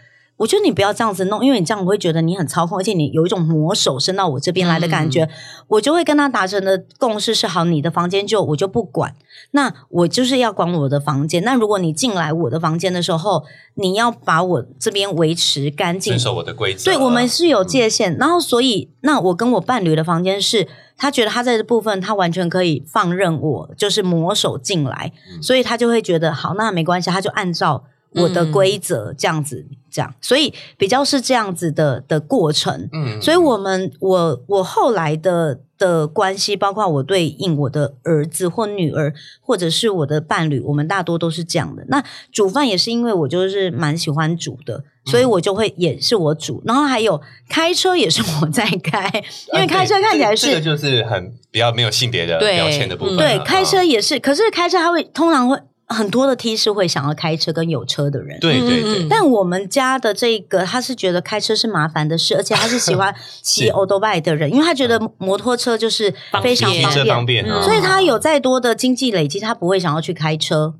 我觉得你不要这样子弄，因为你这样我会觉得你很操控，而且你有一种魔手伸到我这边来的感觉。我就会跟他达成的共识是：好，你的房间就我就不管，那我就是要管我的房间。那如果你进来我的房间的时候，你要把我这边维持干净，遵守我的规则。对，我们是有界限。然后，所以那我跟我伴侣的房间是，他觉得他在这部分他完全可以放任我，就是魔手进来，所以他就会觉得好，那没关系，他就按照。我的规则这样子，这样，所以比较是这样子的的过程。嗯，所以我们我我后来的的关系，包括我对应我的儿子或女儿，或者是我的伴侣，我们大多都是这样的。那煮饭也是因为我就是蛮喜欢煮的，所以我就会也是我煮。然后还有开车也是 [laughs] 我在开，因为开车看起来是这个就是很比较没有性别的标签的部分。对，开车也是，可是开车他会通常会。很多的 T 是会想要开车跟有车的人，对对对。但我们家的这个，他是觉得开车是麻烦的事，而且他是喜欢 [laughs] 骑 o d o b i 的人，因为他觉得摩托车就是非常方便，所以他有再多的经济累积，他不会想要去开车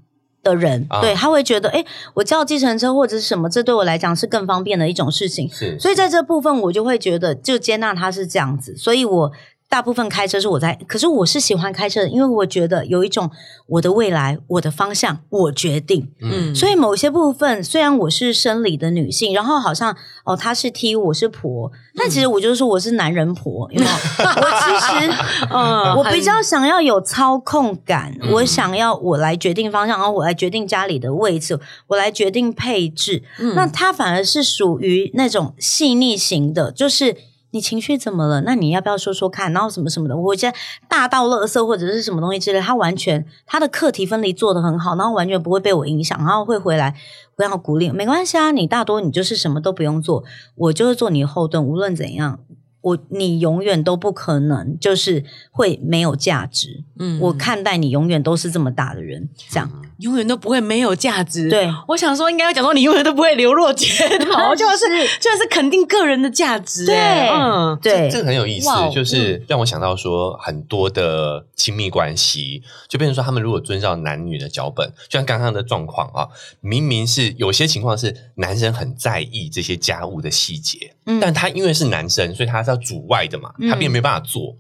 的人，对他会觉得，哎，我叫计程车或者是什么，这对我来讲是更方便的一种事情。是，所以在这部分，我就会觉得就接纳他是这样子，所以我。大部分开车是我在，可是我是喜欢开车的，因为我觉得有一种我的未来，我的方向我决定。嗯，所以某些部分虽然我是生理的女性，然后好像哦她是 T，我是婆，但其实我就是说我是男人婆，有没有？[laughs] 我其实 [laughs] 嗯，我比较想要有操控感，我想要我来决定方向，然后我来决定家里的位置，我来决定配置。那他反而是属于那种细腻型的，就是。你情绪怎么了？那你要不要说说看？然后什么什么的，我觉得大到垃圾或者是什么东西之类，他完全他的课题分离做得很好，然后完全不会被我影响，然后会回来不要鼓励，没关系啊，你大多你就是什么都不用做，我就是做你的后盾，无论怎样。我你永远都不可能就是会没有价值，嗯，我看待你永远都是这么大的人，这样永远都不会没有价值。对，我想说应该要讲说你永远都不会流落街头，[laughs] 就是就是肯定个人的价值。对，嗯，对，这个很有意思，就是让我想到说很多的亲密关系，就变成说他们如果遵照男女的脚本，就像刚刚的状况啊，明明是有些情况是男生很在意这些家务的细节，嗯，但他因为是男生，所以他是。要主外的嘛，他并没办法做，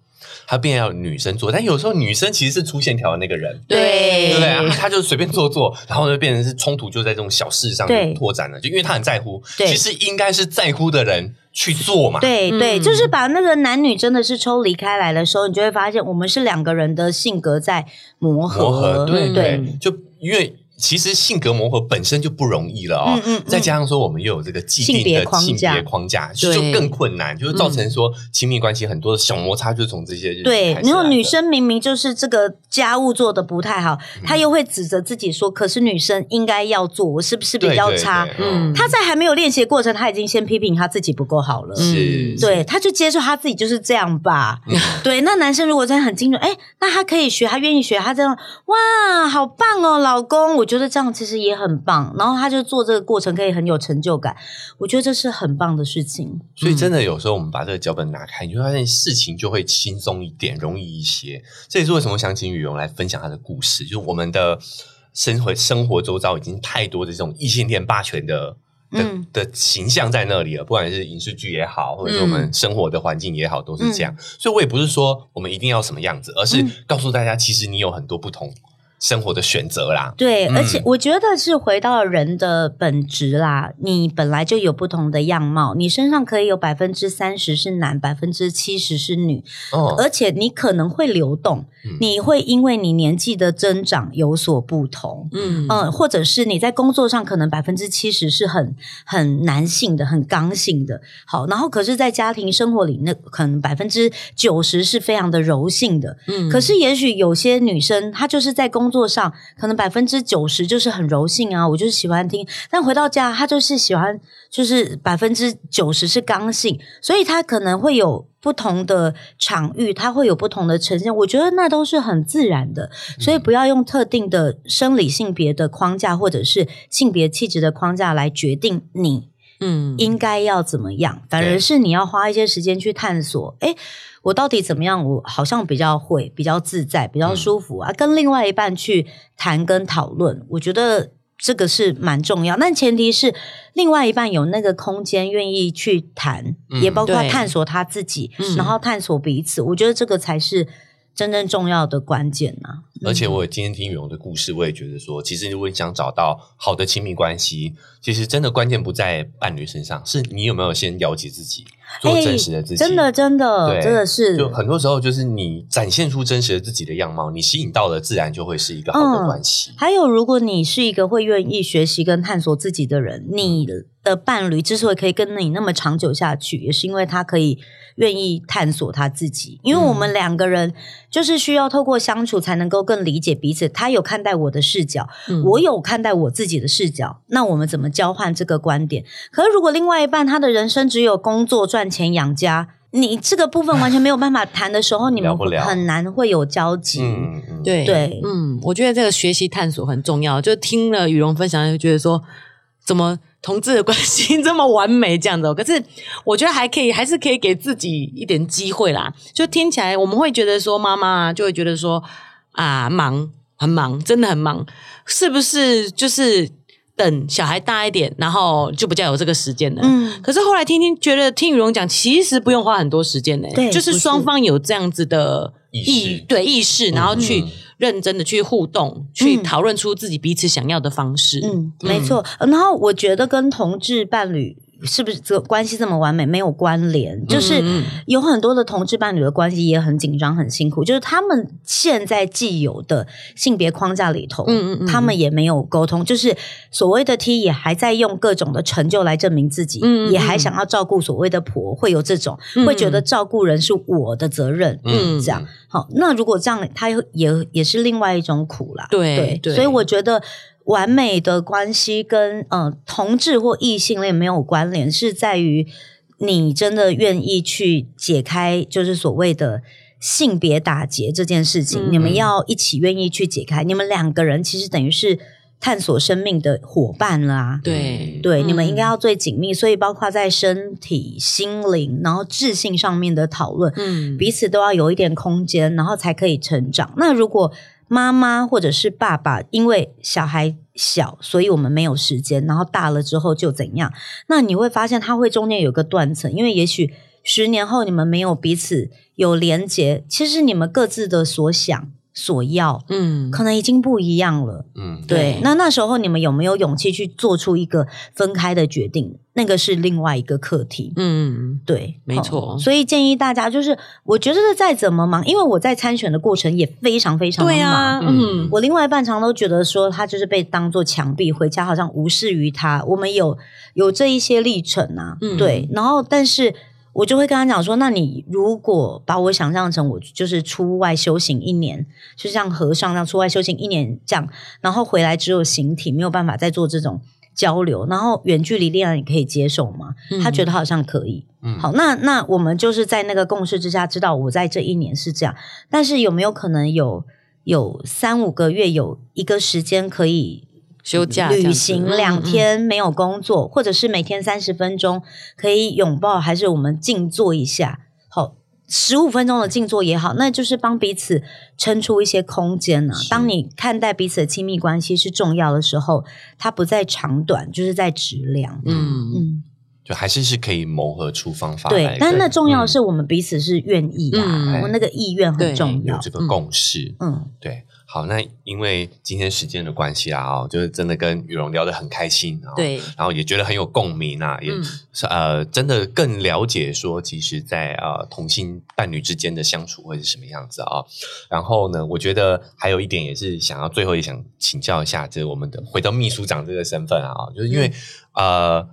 他变要女生做。但有时候女生其实是粗线条的那个人，对对不对？他就随便做做，然后就变成是冲突，就在这种小事上拓展了。就因为他很在乎，其实应该是在乎的人去做嘛。对对，就是把那个男女真的是抽离开来的时候，你就会发现，我们是两个人的性格在磨合。对对，就因为。其实性格磨合本身就不容易了哦，再加上说我们又有这个既定的性别框架，就更困难，就是造成说亲密关系很多的小摩擦，就从这些对。然后女生明明就是这个家务做的不太好，她又会指责自己说：“可是女生应该要做，我是不是比较差？”嗯，她在还没有练习的过程，她已经先批评她自己不够好了。是，对，她就接受她自己就是这样吧。对，那男生如果真的很精准，哎，那他可以学，他愿意学，他这样哇，好棒哦，老公，我。觉得这样其实也很棒，然后他就做这个过程可以很有成就感，我觉得这是很棒的事情。所以真的有时候我们把这个脚本拿开，你会发现事情就会轻松一点，容易一些。这也是为什么想请雨荣来分享他的故事，就是我们的生活生活周遭已经太多的这种异性恋霸权的的的形象在那里了，不管是影视剧也好，或者说我们生活的环境也好，都是这样。所以我也不是说我们一定要什么样子，而是告诉大家，其实你有很多不同。生活的选择啦，对，而且我觉得是回到人的本质啦。你本来就有不同的样貌，你身上可以有百分之三十是男，百分之七十是女，哦，而且你可能会流动，你会因为你年纪的增长有所不同，嗯。嗯，或者是你在工作上可能百分之七十是很很男性的、很刚性的，好，然后可是，在家庭生活里，那可能百分之九十是非常的柔性的，嗯，可是也许有些女生她就是在工工作上可能百分之九十就是很柔性啊，我就是喜欢听。但回到家，他就是喜欢，就是百分之九十是刚性，所以他可能会有不同的场域，他会有不同的呈现。我觉得那都是很自然的，所以不要用特定的生理性别的框架或者是性别气质的框架来决定你。嗯，应该要怎么样？反而是你要花一些时间去探索。哎，我到底怎么样？我好像比较会，比较自在，比较舒服啊。跟另外一半去谈跟讨论，我觉得这个是蛮重要。但前提是另外一半有那个空间，愿意去谈，也包括探索他自己，然后探索彼此。我觉得这个才是。真正重要的关键呢？而且我今天听羽绒的故事，我也觉得说，其实如果你想找到好的亲密关系，其实真的关键不在伴侣身上，是你有没有先了解自己，做真实的自己。真的，真的，真的是。就很多时候，就是你展现出真实的自己的样貌，你吸引到的自然就会是一个好的关系。还有，如果你是一个会愿意学习跟探索自己的人，你的伴侣之所以可以跟你那么长久下去，也是因为他可以。愿意探索他自己，因为我们两个人就是需要透过相处才能够更理解彼此。他有看待我的视角，我有看待我自己的视角，那我们怎么交换这个观点？可是如果另外一半他的人生只有工作赚钱养家，你这个部分完全没有办法谈的时候，[laughs] 你们很难会有交集。对对，嗯，我觉得这个学习探索很重要。就听了羽绒分享，就觉得说怎么。同志的关系这么完美，这样子，可是我觉得还可以，还是可以给自己一点机会啦。就听起来，我们会觉得说，妈妈就会觉得说，啊，忙，很忙，真的很忙，是不是？就是等小孩大一点，然后就不叫有这个时间了。嗯。可是后来听听，觉得听羽绒讲，其实不用花很多时间呢。对，就是双方有这样子的意，对意识，然后去。认真的去互动，去讨论出自己彼此想要的方式。嗯，没错。然后我觉得跟同志伴侣。是不是这关系这么完美？没有关联，就是有很多的同志伴侣的关系也很紧张、很辛苦。就是他们现在既有的性别框架里头，嗯嗯他们也没有沟通。就是所谓的 T 也还在用各种的成就来证明自己，嗯也还想要照顾所谓的婆，会有这种会觉得照顾人是我的责任，嗯，这样好。那如果这样，他也也是另外一种苦啦。对对，所以我觉得。完美的关系跟呃同志或异性恋没有关联，是在于你真的愿意去解开，就是所谓的性别打结这件事情。你们要一起愿意去解开，你们两个人其实等于是探索生命的伙伴啦。对对，你们应该要最紧密，所以包括在身体、心灵，然后智性上面的讨论，嗯，彼此都要有一点空间，然后才可以成长。那如果妈妈或者是爸爸，因为小孩小，所以我们没有时间。然后大了之后就怎样？那你会发现他会中间有个断层，因为也许十年后你们没有彼此有连接，其实你们各自的所想。所要，嗯，可能已经不一样了，嗯，对。那那时候你们有没有勇气去做出一个分开的决定？那个是另外一个课题，嗯，对，没错。所以建议大家，就是我觉得再怎么忙，因为我在参选的过程也非常非常忙，嗯，我另外半常都觉得说他就是被当做墙壁，回家好像无视于他。我们有有这一些历程啊，嗯对，然后但是。我就会跟他讲说，那你如果把我想象成我就是出外修行一年，就像和尚那样出外修行一年这样，然后回来只有形体，没有办法再做这种交流，然后远距离恋爱你可以接受吗？他觉得好像可以。好，那那我们就是在那个共识之下，知道我在这一年是这样，但是有没有可能有有三五个月有一个时间可以？休假、旅行两天没有工作，或者是每天三十分钟可以拥抱，还是我们静坐一下？好，十五分钟的静坐也好，那就是帮彼此撑出一些空间呢。当你看待彼此的亲密关系是重要的时候，它不在长短，就是在质量。嗯嗯，就还是是可以磨合出方法。对，但那重要的是我们彼此是愿意啊，我那个意愿很重要，有这个共识。嗯，对。好，那因为今天时间的关系啊，哦，就是真的跟雨荣聊得很开心，对，然后也觉得很有共鸣啊，也是呃，真的更了解说，其实，在呃同性伴侣之间的相处会是什么样子啊。然后呢，我觉得还有一点也是想要最后也想请教一下，就是我们的回到秘书长这个身份啊，就是因为呃。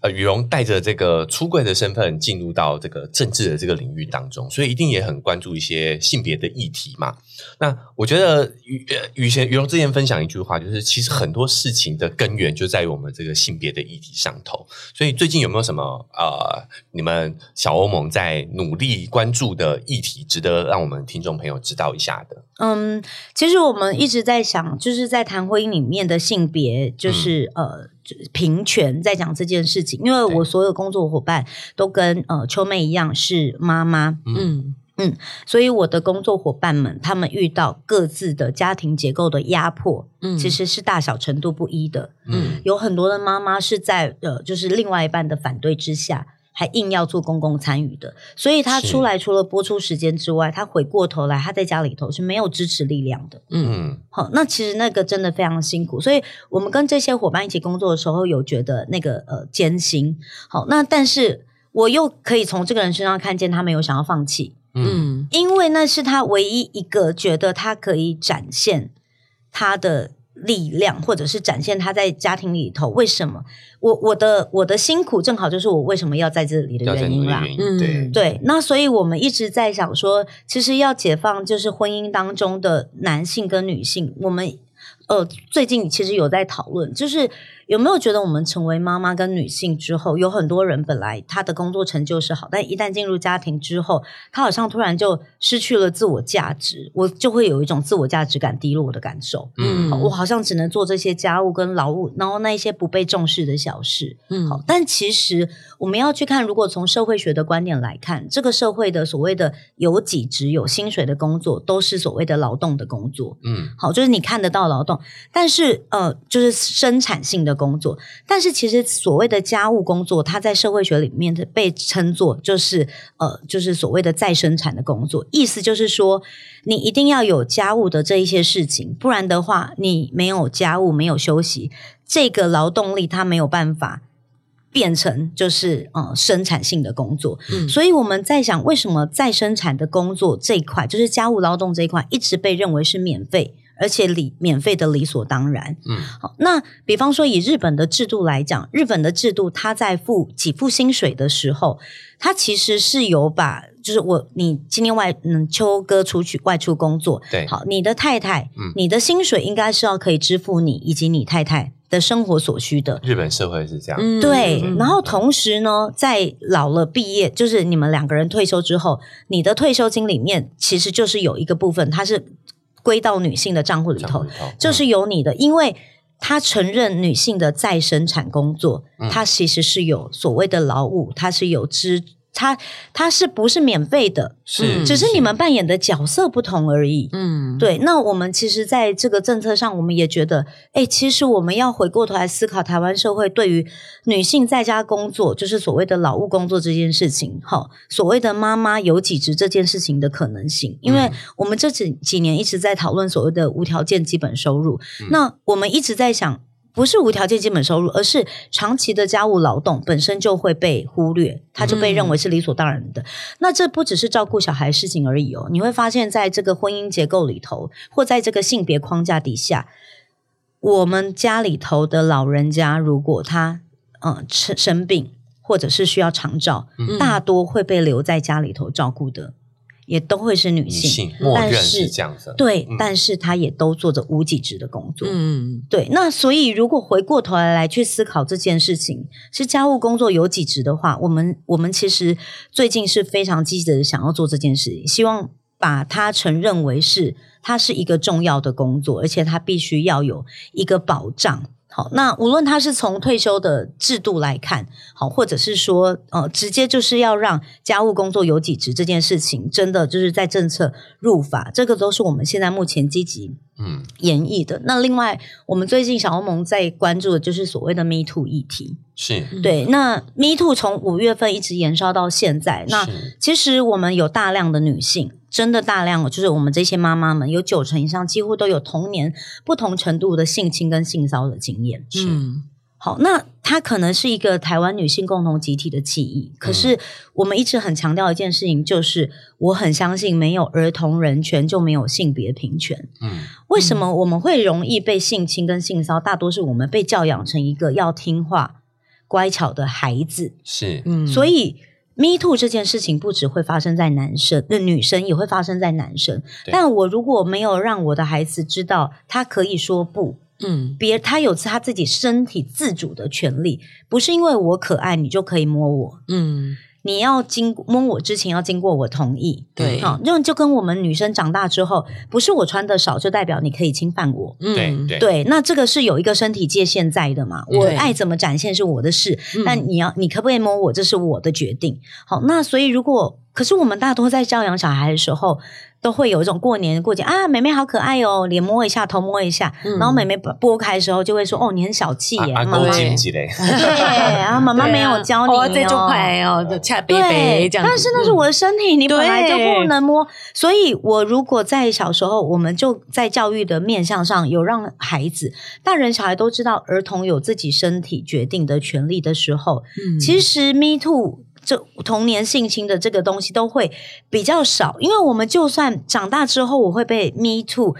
呃，羽绒带着这个出柜的身份进入到这个政治的这个领域当中，所以一定也很关注一些性别的议题嘛。那我觉得羽羽前羽绒之前分享一句话，就是其实很多事情的根源就在于我们这个性别的议题上头。所以最近有没有什么呃，你们小欧盟在努力关注的议题，值得让我们听众朋友知道一下的？嗯，其实我们一直在想，就是在谈婚姻里面的性别，就是呃。平权在讲这件事情，因为我所有工作伙伴都跟呃秋妹一样是妈妈，嗯。嗯，所以我的工作伙伴们他们遇到各自的家庭结构的压迫，嗯，其实是大小程度不一的，嗯，有很多的妈妈是在呃就是另外一半的反对之下。还硬要做公共参与的，所以他出来除了播出时间之外，他回过头来，他在家里头是没有支持力量的。嗯，好，那其实那个真的非常辛苦，所以我们跟这些伙伴一起工作的时候，有觉得那个呃艰辛。好，那但是我又可以从这个人身上看见他没有想要放弃。嗯，因为那是他唯一一个觉得他可以展现他的。力量，或者是展现他在家庭里头为什么我我的我的辛苦，正好就是我为什么要在这里的原因啦。嗯，对。那所以我们一直在想说，其实要解放就是婚姻当中的男性跟女性。我们呃最近其实有在讨论，就是。有没有觉得我们成为妈妈跟女性之后，有很多人本来他的工作成就是好，但一旦进入家庭之后，他好像突然就失去了自我价值，我就会有一种自我价值感低落的感受。嗯，我好像只能做这些家务跟劳务，然后那一些不被重视的小事。嗯，好，但其实我们要去看，如果从社会学的观点来看，这个社会的所谓的有几职有薪水的工作，都是所谓的劳动的工作。嗯，好，就是你看得到劳动，但是呃，就是生产性的。工作，但是其实所谓的家务工作，它在社会学里面的被称作就是呃，就是所谓的再生产的工作。意思就是说，你一定要有家务的这一些事情，不然的话，你没有家务，没有休息，这个劳动力它没有办法变成就是呃生产性的工作。嗯，所以我们在想，为什么再生产的工作这一块，就是家务劳动这一块，一直被认为是免费？而且理免费的理所当然，嗯，好，那比方说以日本的制度来讲，日本的制度，他在付给付薪水的时候，他其实是有把，就是我你今天外嗯秋哥出去外出工作，对，好，你的太太，嗯，你的薪水应该是要可以支付你以及你太太的生活所需的。日本社会是这样，对，然后同时呢，在老了毕业，就是你们两个人退休之后，你的退休金里面其实就是有一个部分，它是。归到女性的账户里头，就是有你的，因为他承认女性的再生产工作，它其实是有所谓的劳务，它是有支。他他是不是免费的？是，只是你们扮演的角色不同而已。嗯，对。那我们其实在这个政策上，我们也觉得，哎，其实我们要回过头来思考台湾社会对于女性在家工作，就是所谓的劳务工作这件事情，哈，所谓的妈妈有几职这件事情的可能性。因为我们这几几年一直在讨论所谓的无条件基本收入，那我们一直在想。不是无条件基本收入，而是长期的家务劳动本身就会被忽略，它就被认为是理所当然的。那这不只是照顾小孩事情而已哦，你会发现在这个婚姻结构里头，或在这个性别框架底下，我们家里头的老人家，如果他嗯生生病，或者是需要长照，大多会被留在家里头照顾的。也都会是女性，但是这样子，对，但是她也都做着无给职的工作，嗯，对。那所以，如果回过头来来去思考这件事情，是家务工作有几职的话，我们我们其实最近是非常积极的想要做这件事情，希望把它承认为是它是一个重要的工作，而且它必须要有一个保障。好，那无论他是从退休的制度来看，好，或者是说，呃，直接就是要让家务工作有几职这件事情，真的就是在政策入法，这个都是我们现在目前积极嗯演绎的。那另外，我们最近小欧盟在关注的就是所谓的 Me Too 议题，是对。那 Me Too 从五月份一直延烧到现在，那其实我们有大量的女性。真的大量，就是我们这些妈妈们，有九成以上几乎都有童年不同程度的性侵跟性骚的经验。嗯，好，那它可能是一个台湾女性共同集体的记忆。可是我们一直很强调一件事情，就是我很相信，没有儿童人权就没有性别平权。嗯，为什么我们会容易被性侵跟性骚？大多是我们被教养成一个要听话。乖巧的孩子。是，嗯，所以 Me Too 这件事情不只会发生在男生，那女生也会发生在男生。但我如果没有让我的孩子知道他可以说不，嗯，别他有他自己身体自主的权利，不是因为我可爱你就可以摸我，嗯。你要经摸我之前要经过我同意，对，好，那就跟我们女生长大之后，不是我穿的少就代表你可以侵犯我，嗯，对，那这个是有一个身体界限在的嘛，我爱怎么展现是我的事，但你要你可不可以摸我，这是我的决定。好，那所以如果可是我们大多在教养小孩的时候。都会有一种过年过节啊，妹妹好可爱哦，脸摸一下，头摸一下，然后妹妹拨开的时候就会说：“哦，你很小气耶，妈妈。”对然后，妈妈没有教你哦，这就快哦，就恰贝贝这样。但是那是我的身体，你本来就不能摸。所以，我如果在小时候，我们就在教育的面向上有让孩子、大人、小孩都知道儿童有自己身体决定的权利的时候，嗯，其实 Me Too。这童年性侵的这个东西都会比较少，因为我们就算长大之后，我会被 Me Too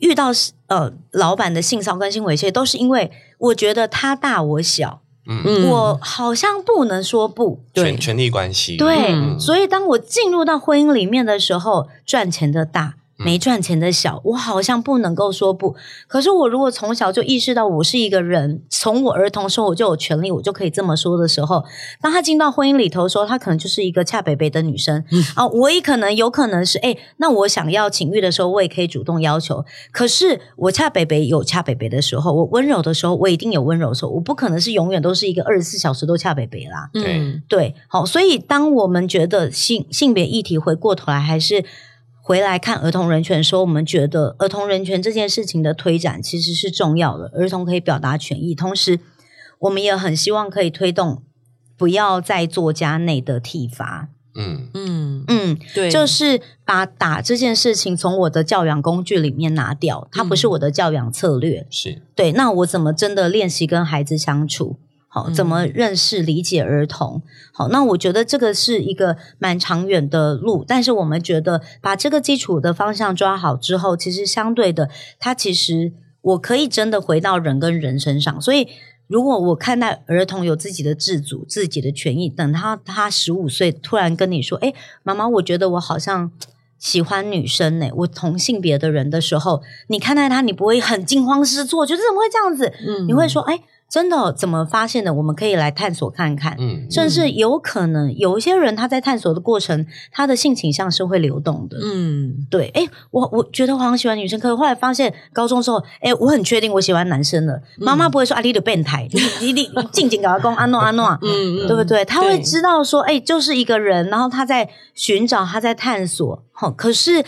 遇到呃老板的性骚跟性猥亵，都是因为我觉得他大我小，嗯，我好像不能说不，权权力关系，对，所以当我进入到婚姻里面的时候，赚钱的大。没赚钱的小，我好像不能够说不。可是我如果从小就意识到我是一个人，从我儿童时候我就有权利，我就可以这么说的时候，当他进到婚姻里头的时候，他可能就是一个恰北北的女生啊。我也可能有可能是哎，那我想要情欲的时候，我也可以主动要求。可是我恰北北有恰北北的时候，我温柔的时候，我一定有温柔的时候。我不可能是永远都是一个二十四小时都恰北北啦。对对，好，所以当我们觉得性性别议题回过头来还是。回来看儿童人权的时候，我们觉得儿童人权这件事情的推展其实是重要的。儿童可以表达权益，同时我们也很希望可以推动不要再做家内的体罚。嗯嗯嗯，对，就是把打这件事情从我的教养工具里面拿掉，它不是我的教养策略。是对，那我怎么真的练习跟孩子相处？好，怎么认识、理解儿童？好，那我觉得这个是一个蛮长远的路，但是我们觉得把这个基础的方向抓好之后，其实相对的，它其实我可以真的回到人跟人身上。所以，如果我看待儿童有自己的自主、自己的权益，等他他十五岁突然跟你说：“哎，妈妈，我觉得我好像喜欢女生呢，我同性别的人的时候，你看待他，你不会很惊慌失措，觉得怎么会这样子？嗯，你会说：哎。”真的怎么发现的？我们可以来探索看看。嗯，甚至有可能有一些人他在探索的过程，他的性倾向是会流动的。嗯，对。哎，我我觉得我很喜欢女生，可是后来发现高中时候，哎，我很确定我喜欢男生了。妈妈不会说啊，你的变态，你你静静给他讲阿诺阿诺，嗯嗯，对不对？他会知道说，哎，就是一个人，然后他在寻找，他在探索。好，可是。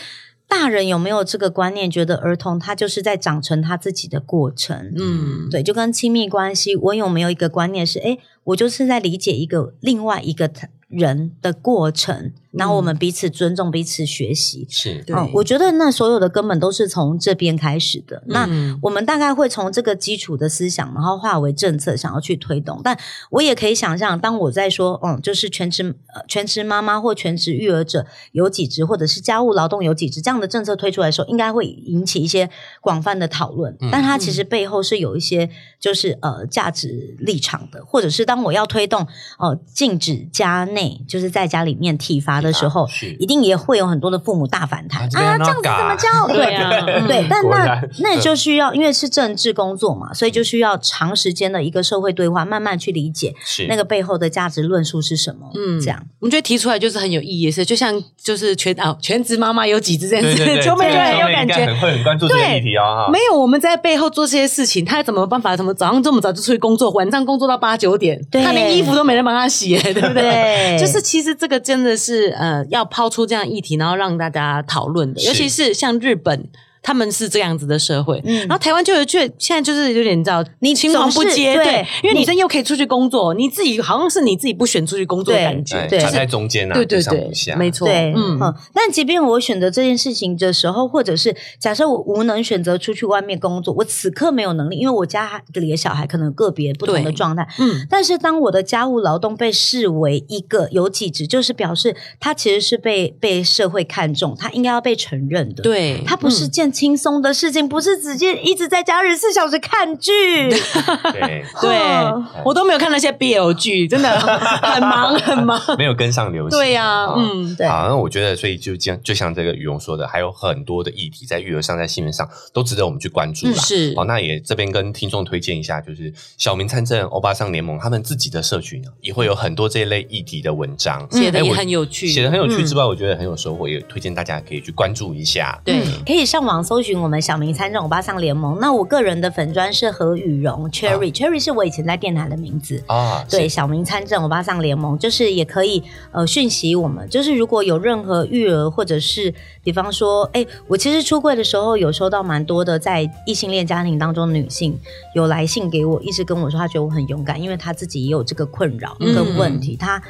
大人有没有这个观念？觉得儿童他就是在长成他自己的过程，嗯，对，就跟亲密关系，我有没有一个观念是，哎，我就是在理解一个另外一个人的过程。然后我们彼此尊重，彼此学习。是，嗯，我觉得那所有的根本都是从这边开始的。那我们大概会从这个基础的思想，然后化为政策，想要去推动。但我也可以想象，当我在说，嗯，就是全职呃全职妈妈或全职育儿者有几职，或者是家务劳动有几职这样的政策推出来的时候，应该会引起一些广泛的讨论。但它其实背后是有一些就是呃价值立场的，或者是当我要推动呃禁止家内就是在家里面体罚。的时候，一定也会有很多的父母大反弹啊！这样子怎么教？对啊，[laughs] 对，但那那就需要，因为是政治工作嘛，所以就需要长时间的一个社会对话，慢慢去理解那个背后的价值论述是什么。嗯，这样我们觉得提出来就是很有意义，是就像就是全啊全职妈妈有几只这样子，[laughs] 秋妹就很有感觉，会很关注这个议题啊。没有我们在背后做这些事情，他怎么办法？怎么早上这么早就出去工作，晚上工作到八九点，他连衣服都没人帮他洗，对不对？就是其实这个真的是。呃，要抛出这样议题，然后让大家讨论的，尤其是像日本。他们是这样子的社会，然后台湾就有却现在就是有点你知道，你青黄不接，对，因为女生又可以出去工作，你自己好像是你自己不选出去工作的感觉，对，夹在中间啊，对对对，没错，嗯。嗯。但即便我选择这件事情的时候，或者是假设我无能选择出去外面工作，我此刻没有能力，因为我家里的小孩可能个别不同的状态，嗯。但是当我的家务劳动被视为一个有几职，就是表示他其实是被被社会看重，他应该要被承认的，对，他不是件。轻松的事情，不是直接一直在家二十四小时看剧。对 [laughs] 对，我都没有看那些 BL 剧，真的很忙 [laughs] 很忙，没有跟上流行。对呀，嗯，对。好，那我觉得，所以就这样，就像这个羽绒说的，还有很多的议题在育儿上，在新闻上都值得我们去关注。是，好，那也这边跟听众推荐一下，就是小明参政欧巴桑联盟他们自己的社群也会有很多这一类议题的文章，写的也很有趣，写的很有趣之外，我觉得很有收获，也推荐大家可以去关注一下。对，可以上网搜寻我们小明参政欧巴桑联盟。那我个人的粉砖是何雨荣 Cherry，Cherry 是我以前在电台的名字啊。对，小明参政欧巴桑联盟就是也可以呃讯息我们，就是如果有任何育儿或者是比方说，哎，我其实出柜的时候有收到蛮多的在异性恋家庭当中女性有来信给我，一直跟我说她觉得我很勇敢，因为她自己也有这个困扰跟问题。她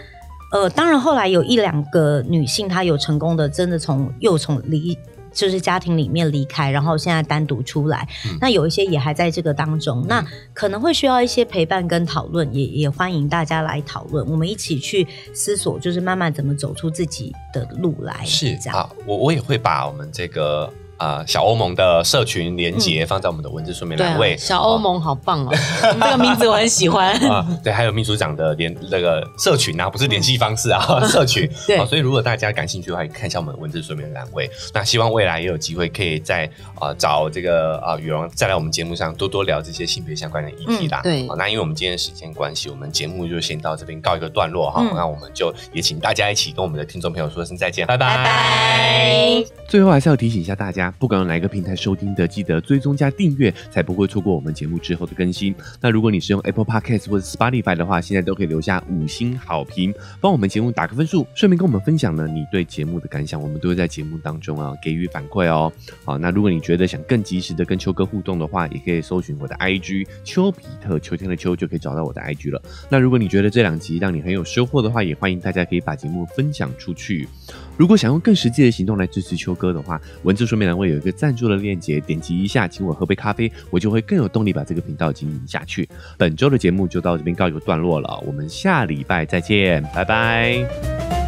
呃，当然后来有一两个女性她有成功的真的从又从离。就是家庭里面离开，然后现在单独出来，那有一些也还在这个当中，那可能会需要一些陪伴跟讨论，也也欢迎大家来讨论，我们一起去思索，就是慢慢怎么走出自己的路来。是好，我我也会把我们这个。啊，小欧盟的社群连接放在我们的文字说明栏位。小欧盟好棒哦，[laughs] 这个名字我很喜欢啊。对，还有秘书长的联那个社群啊，不是联系方式啊，社群。对，所以如果大家感兴趣的话，看一下我们的文字说明栏位。那希望未来也有机会可以在啊找这个啊羽绒再来我们节目上多多聊这些性别相关的议题啦。对，那因为我们今天时间关系，我们节目就先到这边告一个段落哈。那我们就也请大家一起跟我们的听众朋友说声再见，拜拜。最后还是要提醒一下大家，不管用哪个平台。收听的记得追踪加订阅，才不会错过我们节目之后的更新。那如果你是用 Apple Podcast 或者 Spotify 的话，现在都可以留下五星好评，帮我们节目打个分数，顺便跟我们分享呢你对节目的感想，我们都会在节目当中啊给予反馈哦。好，那如果你觉得想更及时的跟秋哥互动的话，也可以搜寻我的 IG 丘比特秋天的秋就可以找到我的 IG 了。那如果你觉得这两集让你很有收获的话，也欢迎大家可以把节目分享出去。如果想用更实际的行动来支持秋哥的话，文字说明栏位有一个赞助的链接，点击一下，请我喝杯咖啡，我就会更有动力把这个频道经营下去。本周的节目就到这边告一个段落了，我们下礼拜再见，拜拜。